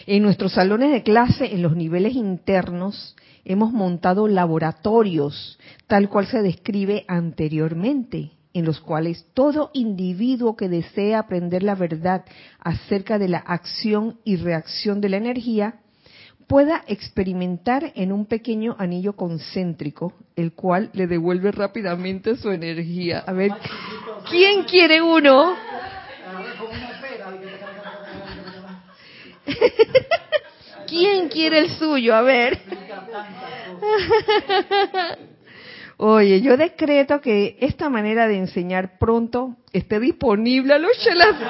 En nuestros salones de clase, en los niveles internos, hemos montado laboratorios, tal cual se describe anteriormente, en los cuales todo individuo que desea aprender la verdad acerca de la acción y reacción de la energía pueda experimentar en un pequeño anillo concéntrico, el cual le devuelve rápidamente su energía. A ver, ¿quién quiere uno? ¿Quién quiere el suyo? A ver. Oye, yo decreto que esta manera de enseñar pronto esté disponible a los chelas.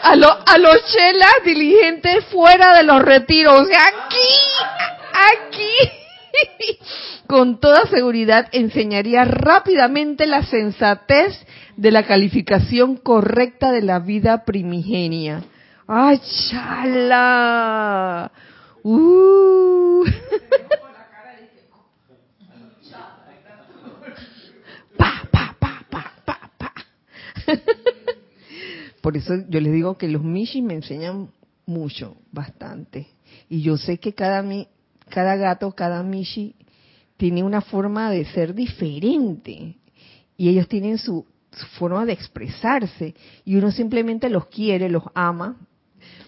A, a los chelas diligentes fuera de los retiros. Aquí, aquí. Con toda seguridad enseñaría rápidamente la sensatez de la calificación correcta de la vida primigenia. ¡Ay, chala! Uh. Pa, pa, pa, pa, pa, pa. Por eso yo les digo que los Mishi me enseñan mucho, bastante. Y yo sé que cada, cada gato, cada Mishi tiene una forma de ser diferente. Y ellos tienen su forma de expresarse. Y uno simplemente los quiere, los ama.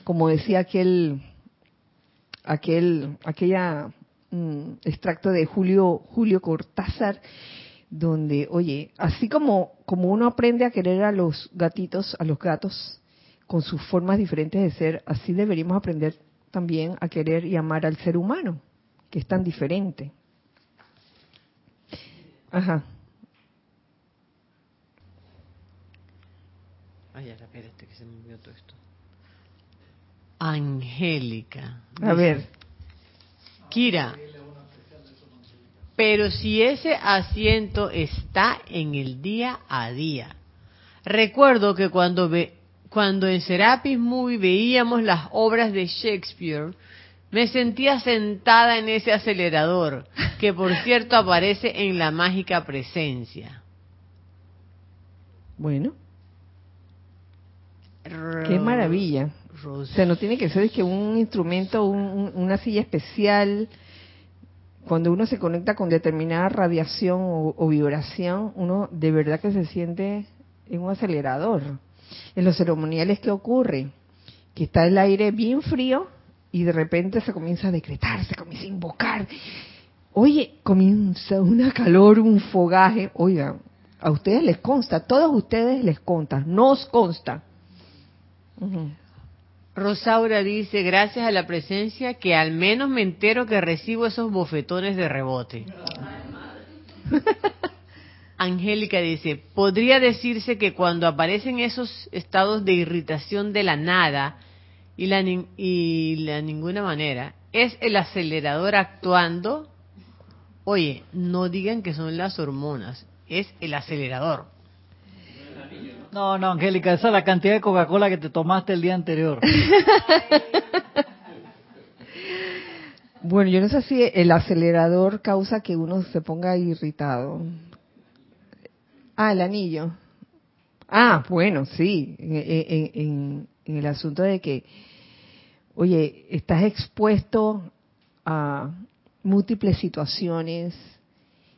Como decía aquel aquel aquella mm, extracto de Julio Julio Cortázar donde oye así como como uno aprende a querer a los gatitos a los gatos con sus formas diferentes de ser así deberíamos aprender también a querer y amar al ser humano que es tan diferente ajá Ay, ya, espérate que se me olvidó todo esto. Angélica. A ver. Kira, pero si ese asiento está en el día a día. Recuerdo que cuando, ve, cuando en Serapis Movie veíamos las obras de Shakespeare, me sentía sentada en ese acelerador, que por cierto aparece en la mágica presencia. Bueno. Qué maravilla. O sea, no tiene que ser que un instrumento, una silla especial. Cuando uno se conecta con determinada radiación o, vibración, uno de verdad que se siente en un acelerador. En los ceremoniales, ¿qué ocurre? Que está el aire bien frío y de repente se comienza a decretar, se comienza a invocar. Oye, comienza una calor, un fogaje. Oigan, a ustedes les consta, a todos ustedes les consta, nos consta. Rosaura dice, gracias a la presencia que al menos me entero que recibo esos bofetones de rebote. Angélica dice, podría decirse que cuando aparecen esos estados de irritación de la nada y la, y la ninguna manera, es el acelerador actuando. Oye, no digan que son las hormonas, es el acelerador. No, no, Angélica, esa es la cantidad de Coca-Cola que te tomaste el día anterior. bueno, yo no sé si el acelerador causa que uno se ponga irritado. Ah, el anillo. Ah, bueno, sí, en, en el asunto de que, oye, estás expuesto a múltiples situaciones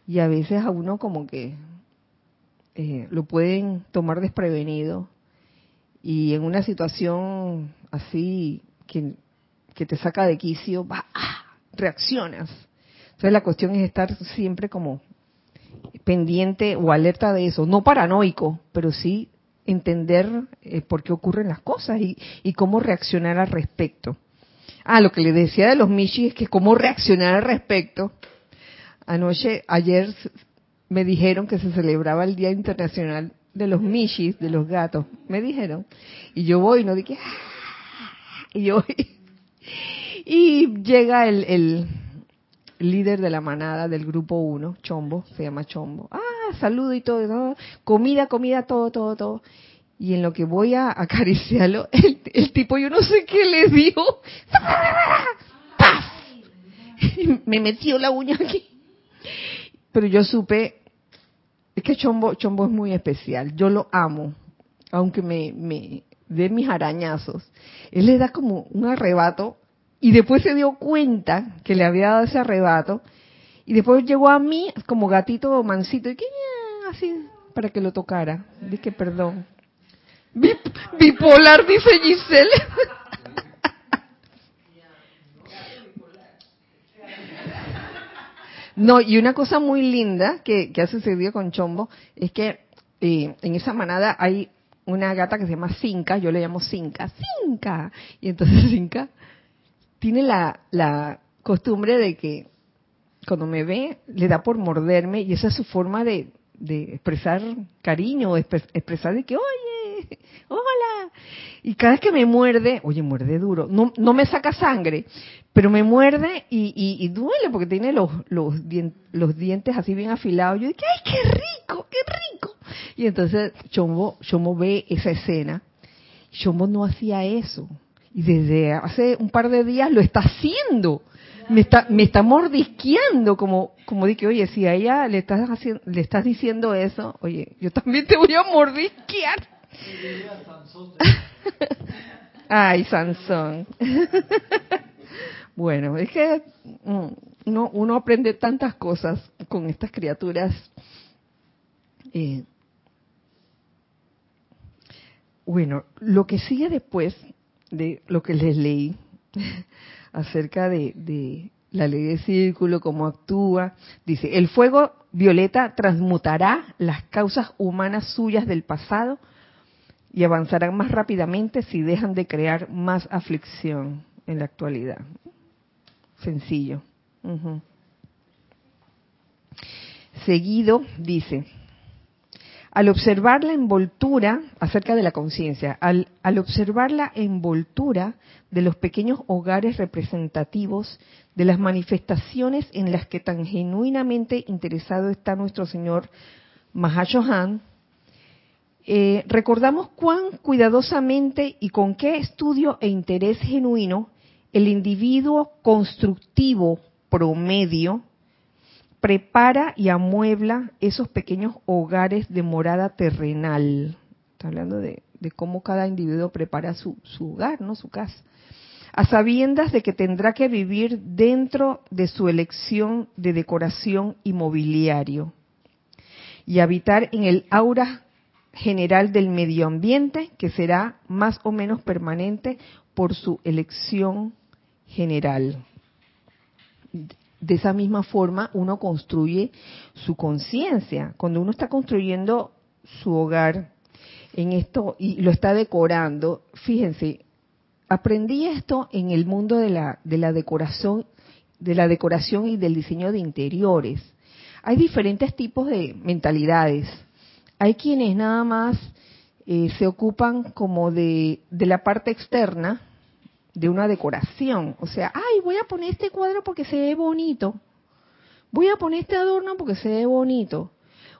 y a veces a uno como que eh, lo pueden tomar desprevenido y en una situación así que, te saca de quicio, va, ¡ah! reaccionas. Entonces la cuestión es estar siempre como pendiente o alerta de eso, no paranoico, pero sí entender eh, por qué ocurren las cosas y, y, cómo reaccionar al respecto. Ah, lo que le decía de los Michi es que cómo reaccionar al respecto. Anoche, ayer me dijeron que se celebraba el Día Internacional de los Mishis, de los gatos. Me dijeron. Y yo voy, no dije, ¡Ah! y yo voy. Y llega el, el, líder de la manada del grupo 1, Chombo, se llama Chombo. Ah, saludo y todo, comida, comida, todo, todo, todo. Y en lo que voy a acariciarlo, el, el tipo, yo no sé qué le dio. ¡Paf! Me metió la uña aquí. Pero yo supe, es que Chombo, Chombo es muy especial. Yo lo amo, aunque me, me dé mis arañazos. Él le da como un arrebato y después se dio cuenta que le había dado ese arrebato y después llegó a mí como gatito mansito y que así para que lo tocara. Dije perdón. bipolar dice Giselle. No, y una cosa muy linda que, que ha sucedido con Chombo es que eh, en esa manada hay una gata que se llama Cinca, yo le llamo Cinca, Cinca. Y entonces Cinca tiene la, la costumbre de que cuando me ve le da por morderme y esa es su forma de, de expresar cariño, expresar de que, oye, hola. Y cada vez que me muerde, oye, muerde duro, no, no me saca sangre, pero me muerde y, y, duele porque tiene los, los, dientes, los dientes así bien afilados. Yo digo, ¡ay, qué rico, qué rico! Y entonces Chombo, Chombo ve esa escena. Chombo no hacía eso. Y desde hace un par de días lo está haciendo. Me está, me está mordisqueando, como, como dije, oye, si a ella le estás, haciendo, le estás diciendo eso, oye, yo también te voy a mordisquear. Ay, Sansón. bueno, es que mm, uno, uno aprende tantas cosas con estas criaturas. Eh, bueno, lo que sigue después de lo que les leí acerca de, de, la ley de círculo, cómo actúa, dice, el fuego violeta transmutará las causas humanas suyas del pasado y avanzarán más rápidamente si dejan de crear más aflicción en la actualidad. Sencillo. Seguido dice, al observar la envoltura acerca de la conciencia, al, al, observar la envoltura de los pequeños hogares representativos de las manifestaciones en las que tan genuinamente interesado está nuestro Señor Mahashohan, eh, recordamos cuán cuidadosamente y con qué estudio e interés genuino el individuo constructivo promedio prepara y amuebla esos pequeños hogares de morada terrenal. Está hablando de, cómo cada individuo prepara su, su, hogar, ¿no? Su casa. A sabiendas de que tendrá que vivir dentro de su elección de decoración y mobiliario y habitar en el aura general del medio ambiente, que será más o menos permanente por su elección general de esa misma forma uno construye su conciencia. Cuando uno está construyendo su hogar en esto y lo está decorando, fíjense, aprendí esto en el mundo de la, de la decoración, de la decoración y del diseño de interiores. Hay diferentes tipos de mentalidades. Hay quienes nada más eh, se ocupan como de, de la parte externa, de una decoración. O sea, ay, voy a poner este cuadro porque se ve bonito. Voy a poner este adorno porque se ve bonito.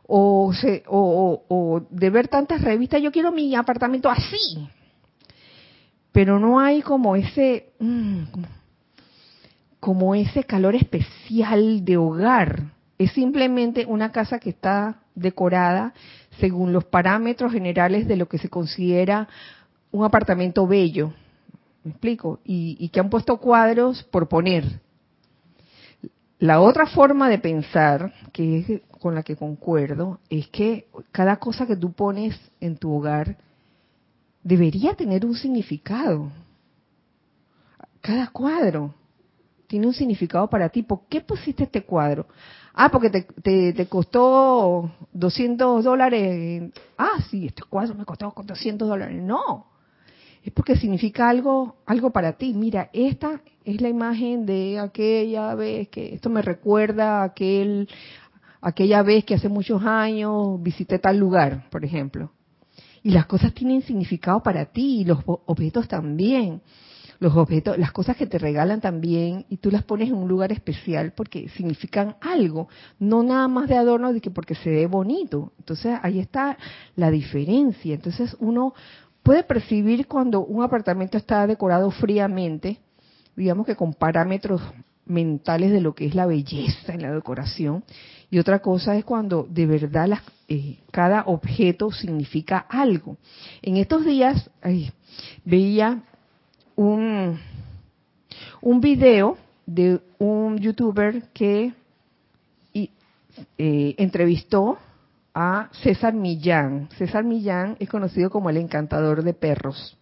O, se, o, o, de ver tantas revistas, yo quiero mi apartamento así. Pero no hay como ese, mmm, como ese calor especial de hogar. Es simplemente una casa que está decorada según los parámetros generales de lo que se considera un apartamento bello ¿Me explico? Y, y que han puesto cuadros por poner. La otra forma de pensar, que es con la que concuerdo, es que cada cosa que tú pones en tu hogar debería tener un significado. Cada cuadro tiene un significado para ti. ¿Por qué pusiste este cuadro? Ah, porque te, te, costó 200 dólares. Ah, sí, este cuadro me costó 200 dólares. No, es porque significa algo, algo para ti. Mira, esta es la imagen de aquella vez que esto me recuerda a aquel, aquella vez que hace muchos años visité tal lugar, por ejemplo. Y las cosas tienen significado para ti y los objetos también. Los objetos, las cosas que te regalan también y tú las pones en un lugar especial porque significan algo, no nada más de adorno de que porque se ve bonito. Entonces ahí está la diferencia. Entonces uno puede percibir cuando un apartamento está decorado fríamente, digamos que con parámetros mentales de lo que es la belleza en la decoración, y otra cosa es cuando de verdad eh, cada objeto significa algo. En estos días veía un, un video de un youtuber que eh, entrevistó a César Millán. César Millán es conocido como el encantador de perros.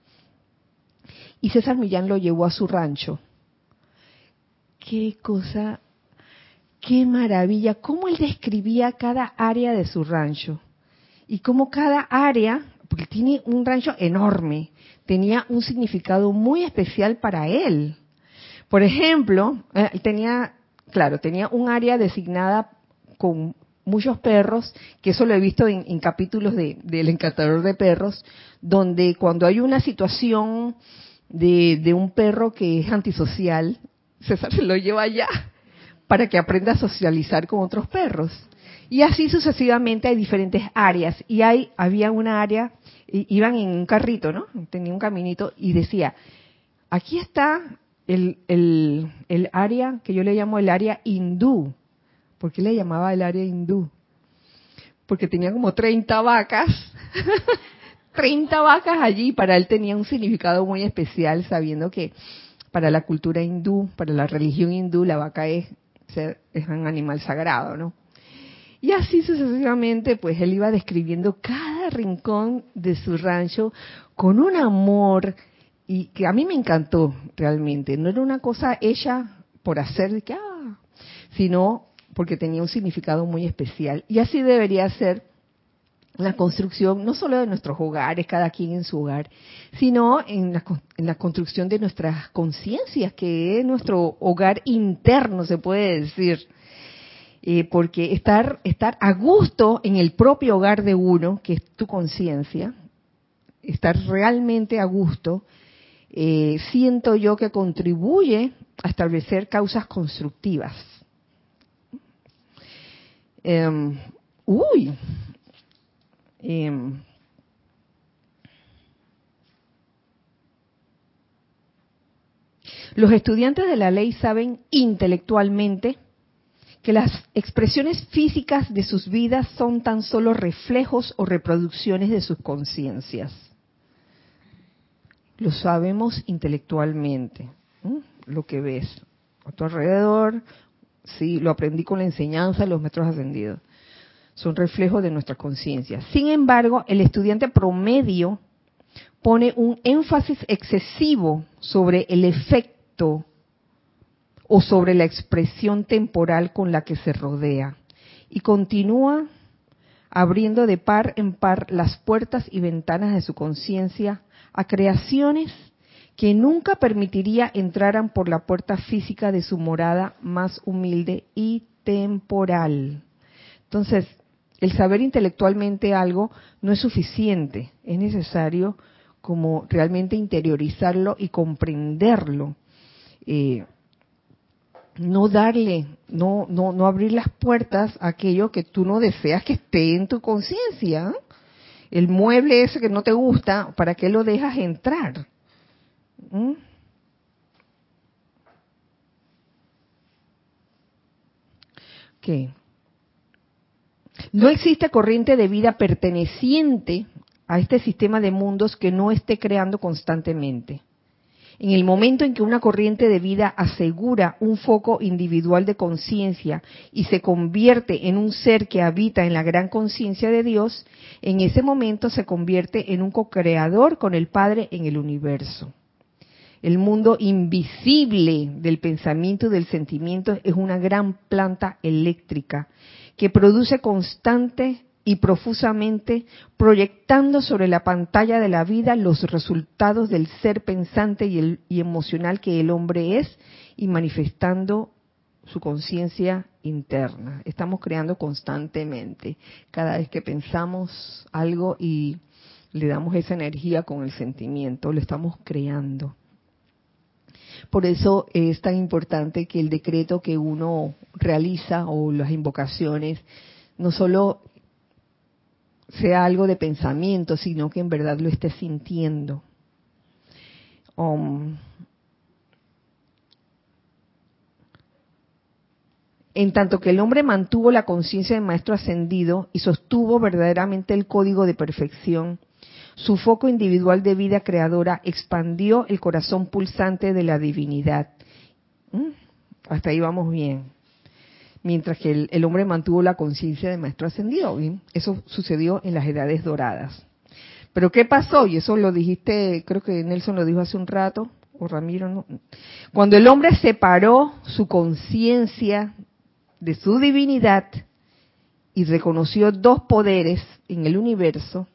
Y César Millán lo llevó a su rancho. Qué cosa, qué maravilla, cómo él describía cada área de su rancho. Y cómo cada área, porque tiene un rancho enorme, tenía un significado muy especial para él. Por ejemplo, eh, tenía, claro, tenía un área designada con muchos perros, que eso lo he visto en, capítulos de, del encantador de perros, donde cuando hay una situación de, un perro que es antisocial, César se lo lleva allá para que aprenda a socializar con otros perros. Y así sucesivamente hay diferentes áreas. Y hay, había una área, iban en un carrito, ¿no? Tenía un caminito y decía, aquí está el, el, el área que yo le llamo el área hindú. ¿Por qué le llamaba el área hindú? Porque tenía como 30 vacas. 30 vacas allí. Para él tenía un significado muy especial, sabiendo que para la cultura hindú, para la religión hindú, la vaca es, es un animal sagrado, ¿no? Y así sucesivamente, pues él iba describiendo cada rincón de su rancho con un amor y que a mí me encantó realmente. No era una cosa hecha por hacer, que, ah, sino porque tenía un significado muy especial. Y así debería ser la construcción, no solo de nuestros hogares, cada quien en su hogar, sino en la, en la construcción de nuestras conciencias, que es nuestro hogar interno, se puede decir. Eh, porque estar, estar a gusto en el propio hogar de uno, que es tu conciencia, estar realmente a gusto, eh, siento yo que contribuye a establecer causas constructivas Em, uy. Em, los estudiantes de la ley saben intelectualmente que las expresiones físicas de sus vidas son tan solo reflejos o reproducciones de sus conciencias. Lo sabemos intelectualmente, lo que ves a tu alrededor Sí, lo aprendí con la enseñanza de los metros ascendidos. Son reflejos de nuestra conciencia. Sin embargo, el estudiante promedio pone un énfasis excesivo sobre el efecto o sobre la expresión temporal con la que se rodea y continúa abriendo de par en par las puertas y ventanas de su conciencia a creaciones que nunca permitiría entraran por la puerta física de su morada más humilde y temporal. Entonces, el saber intelectualmente algo no es suficiente, es necesario como realmente interiorizarlo y comprenderlo. Eh, no darle, no, no, no abrir las puertas a aquello que tú no deseas que esté en tu conciencia. El mueble ese que no te gusta, ¿para qué lo dejas entrar? ¿Mm? No existe corriente de vida perteneciente a este sistema de mundos que no esté creando constantemente. En el momento en que una corriente de vida asegura un foco individual de conciencia y se convierte en un ser que habita en la gran conciencia de Dios, en ese momento se convierte en un co-creador con el Padre en el universo. El mundo invisible del pensamiento y del sentimiento es una gran planta eléctrica que produce constante y profusamente, proyectando sobre la pantalla de la vida los resultados del ser pensante y, y emocional que el hombre es y manifestando su conciencia interna. Estamos creando constantemente. Cada vez que pensamos algo y le damos esa energía con el sentimiento, lo estamos creando. Por eso es tan importante que el decreto que uno realiza o las invocaciones no solo sea algo de pensamiento, sino que en verdad lo esté sintiendo. Um, en tanto que el hombre mantuvo la conciencia del maestro ascendido y sostuvo verdaderamente el código de perfección, su foco individual de vida creadora expandió el corazón pulsante de la divinidad. ¿Mm? Hasta ahí vamos bien mientras que el, hombre mantuvo la conciencia de maestro ascendido. Eso sucedió en las edades doradas. Pero ¿qué pasó? Y eso lo dijiste, creo que Nelson lo dijo hace un rato, o Ramiro, ¿no? Cuando el hombre separó su conciencia de su divinidad y reconoció dos poderes en el universo,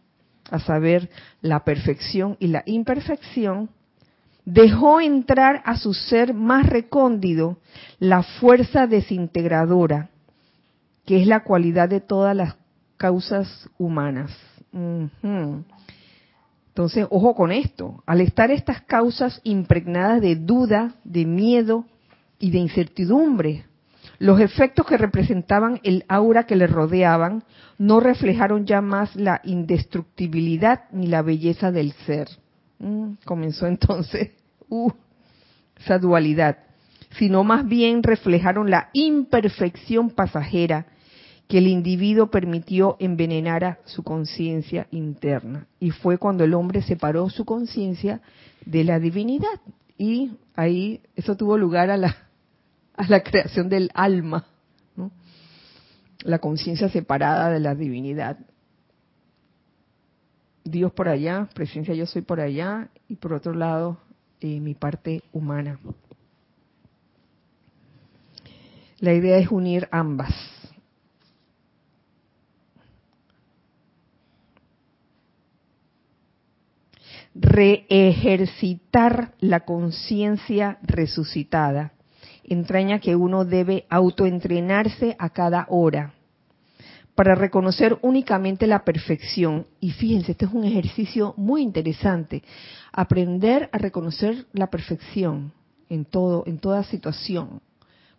a saber, la perfección y la imperfección, dejó entrar a su ser más recóndido la fuerza desintegradora, que es la cualidad de todas las causas humanas. Entonces, ojo con esto. Al estar estas causas impregnadas de duda, de miedo y de incertidumbre, los efectos que representaban el aura que le rodeaban no reflejaron ya más la indestructibilidad ni la belleza del ser. Mm, comenzó entonces uh, esa dualidad, sino más bien reflejaron la imperfección pasajera que el individuo permitió envenenara su conciencia interna. Y fue cuando el hombre separó su conciencia de la divinidad. Y ahí eso tuvo lugar a la, a la creación del alma, la conciencia separada de la divinidad. Dios por allá, presencia yo soy por allá, y por otro lado eh, mi parte humana. La idea es unir ambas. Reejercitar la conciencia resucitada entraña que uno debe autoentrenarse a cada hora para reconocer únicamente la perfección. Y fíjense, este es un ejercicio muy interesante. Aprender a reconocer la perfección en todo, en toda situación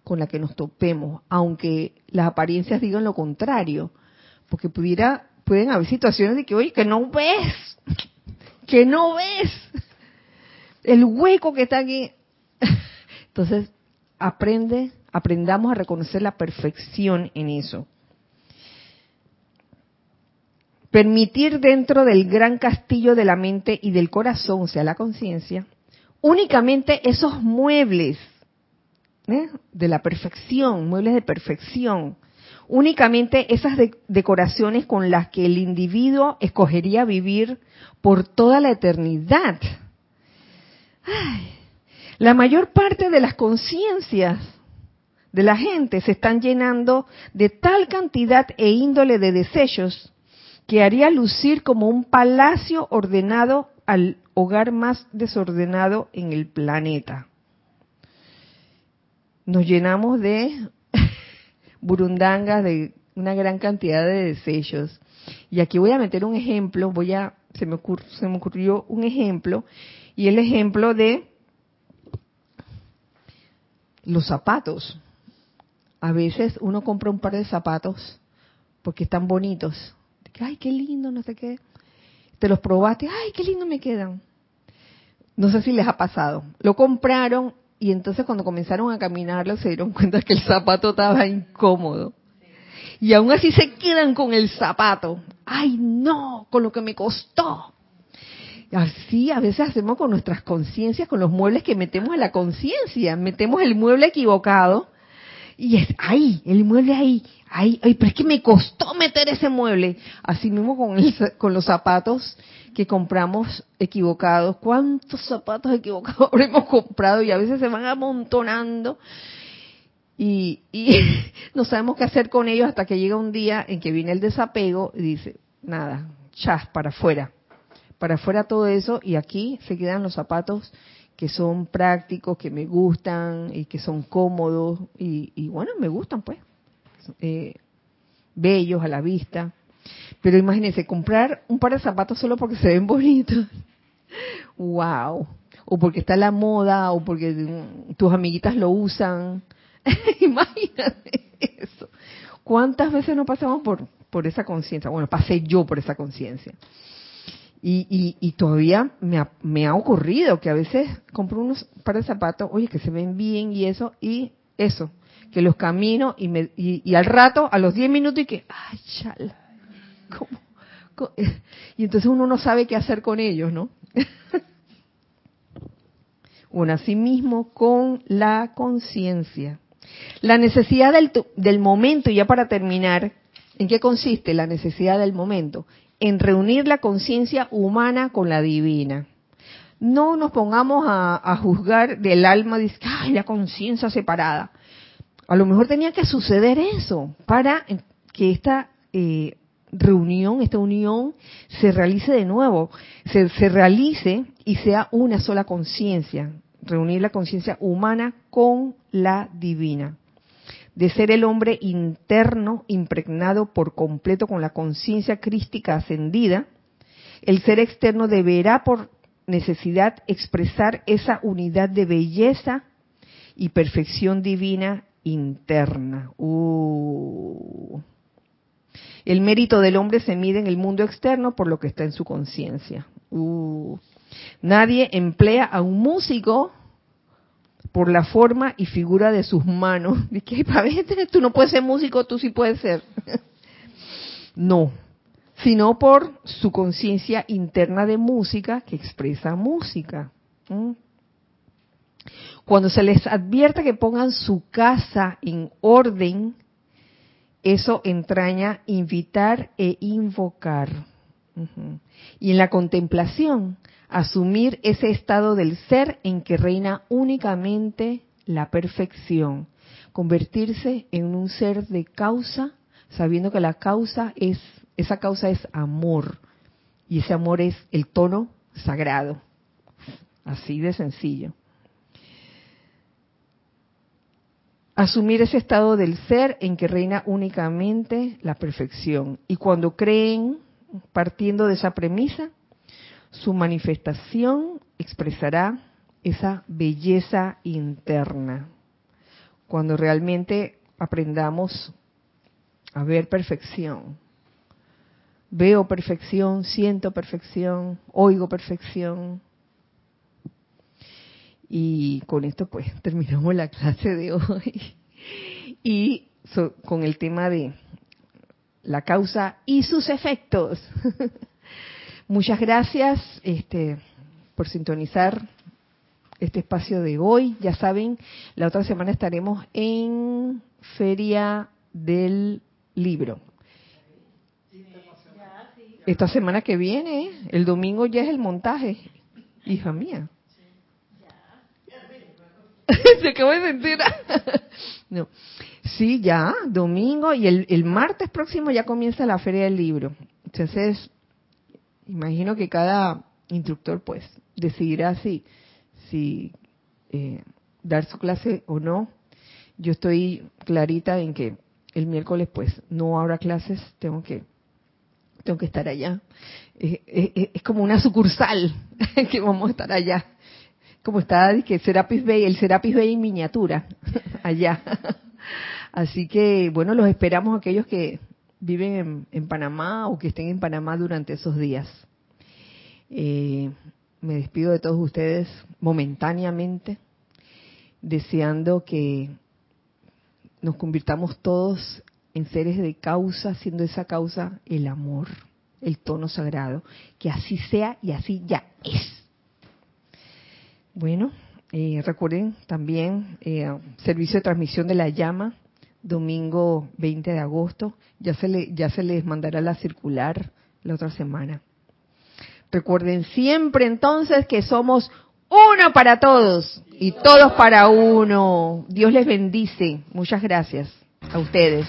con la que nos topemos, aunque las apariencias digan lo contrario, porque pudiera, pueden haber situaciones de que, oye, que no ves, que no ves el hueco que está aquí. Entonces, aprende, aprendamos a reconocer la perfección en eso permitir dentro del gran castillo de la mente y del corazón, o sea, la conciencia, únicamente esos muebles ¿eh? de la perfección, muebles de perfección, únicamente esas decoraciones con las que el individuo escogería vivir por toda la eternidad. la mayor parte de las conciencias de la gente se están llenando de tal cantidad e índole de desechos que haría lucir como un palacio ordenado al hogar más desordenado en el planeta. Nos llenamos de burundangas, de una gran cantidad de desechos. Y aquí voy a meter un ejemplo, voy a, se me, se me ocurrió un ejemplo, y el ejemplo de los zapatos. A veces uno compra un par de zapatos porque están bonitos, ay, qué lindo, no sé qué. Te los probaste, ay, qué lindo me quedan. No sé si les ha pasado. Lo compraron y entonces cuando comenzaron a caminarlo se dieron cuenta que el zapato estaba incómodo. Y aún así se quedan con el zapato. Ay, no, con lo que me costó. Así a veces hacemos con nuestras conciencias, con los muebles que metemos en la conciencia. Metemos el mueble equivocado y es ahí, el mueble ahí, ahí, ay, pero es que me costó meter ese mueble. Así mismo con, con los zapatos que compramos equivocados. ¿Cuántos zapatos equivocados habremos comprado? Y a veces se van amontonando y, y no sabemos qué hacer con ellos hasta que llega un día en que viene el desapego y dice, nada, chas, para afuera. Para afuera todo eso y aquí se quedan los zapatos que son prácticos, que me gustan y que son cómodos y, bueno, me gustan pues. Eh, bellos a la vista. Pero imagínense, comprar un par de zapatos solo porque se ven bonitos. ¡Wow! O porque está la moda, o porque tus amiguitas lo usan. Imagínate eso. ¿Cuántas veces no pasamos por, por esa conciencia? Bueno, pasé yo por esa conciencia. Y, y, todavía me ha, me ha ocurrido que a veces compro unos par de zapatos, oye, que se ven bien y eso, y eso, que los camino y, me, y, al rato, a los 10 minutos, y que, ay, chal, ¿cómo? Y entonces uno no sabe qué hacer con ellos, ¿no? bueno, así mismo con la conciencia. La necesidad del, del momento, y ya para terminar, ¿en qué consiste la necesidad del momento? en reunir la conciencia humana con la divina. No nos pongamos a, juzgar del alma, dice, ay, la conciencia separada. A lo mejor tenía que suceder eso para que esta eh, reunión, esta unión se realice de nuevo, se, se realice y sea una sola conciencia, reunir la conciencia humana con la divina. De ser el hombre interno impregnado por completo con la conciencia crística ascendida, el ser externo deberá por necesidad expresar esa unidad de belleza y perfección divina interna. Uh. El mérito del hombre se mide en el mundo externo por lo que está en su conciencia. Uh. Nadie emplea a un músico por la forma y figura de sus manos. Dije, tú no puedes ser músico, tú sí puedes ser. no, sino por su conciencia interna de música que expresa música. Cuando se les advierte que pongan su casa en orden, eso entraña invitar e invocar. Y en la contemplación asumir ese estado del ser en que reina únicamente la perfección, convertirse en un ser de causa, sabiendo que la causa es, esa causa es amor, y ese amor es el tono sagrado, así de sencillo. Asumir ese estado del ser en que reina únicamente la perfección. Y cuando creen, partiendo de esa premisa, su manifestación expresará esa belleza interna. Cuando realmente aprendamos a ver perfección. Veo perfección, siento perfección, oigo perfección. Y con esto pues terminamos la clase de hoy. Y con el tema de la causa y sus efectos. Muchas gracias este, por sintonizar este espacio de hoy. Ya saben, la otra semana estaremos en Feria del Libro. Esta semana que viene, el domingo ya es el montaje, hija mía. Se acabó de sentir. no. Sí, ya, domingo y el, el martes próximo ya comienza la Feria del Libro. Entonces, imagino que cada instructor pues decidirá si, si eh, dar su clase o no. Yo estoy clarita en que el miércoles pues no habrá clases, tengo que tengo que estar allá. es como una sucursal que vamos a estar allá. Como está que Serapis Bay, el Serapis Bay en miniatura, allá. Así que, bueno, los esperamos aquellos que viven en, Panamá o que estén en Panamá durante esos días. Eh, me despido de todos ustedes momentáneamente, deseando que nos convirtamos todos en seres de causa, siendo esa causa el amor, el tono sagrado. Que así sea y así ya es. Bueno, eh, recuerden también eh, servicio de transmisión de la llama, domingo 20 de agosto. Ya se, ya se les mandará la circular la otra semana. Recuerden siempre entonces que somos uno para todos y todos para uno. Dios les bendice. Muchas gracias a ustedes.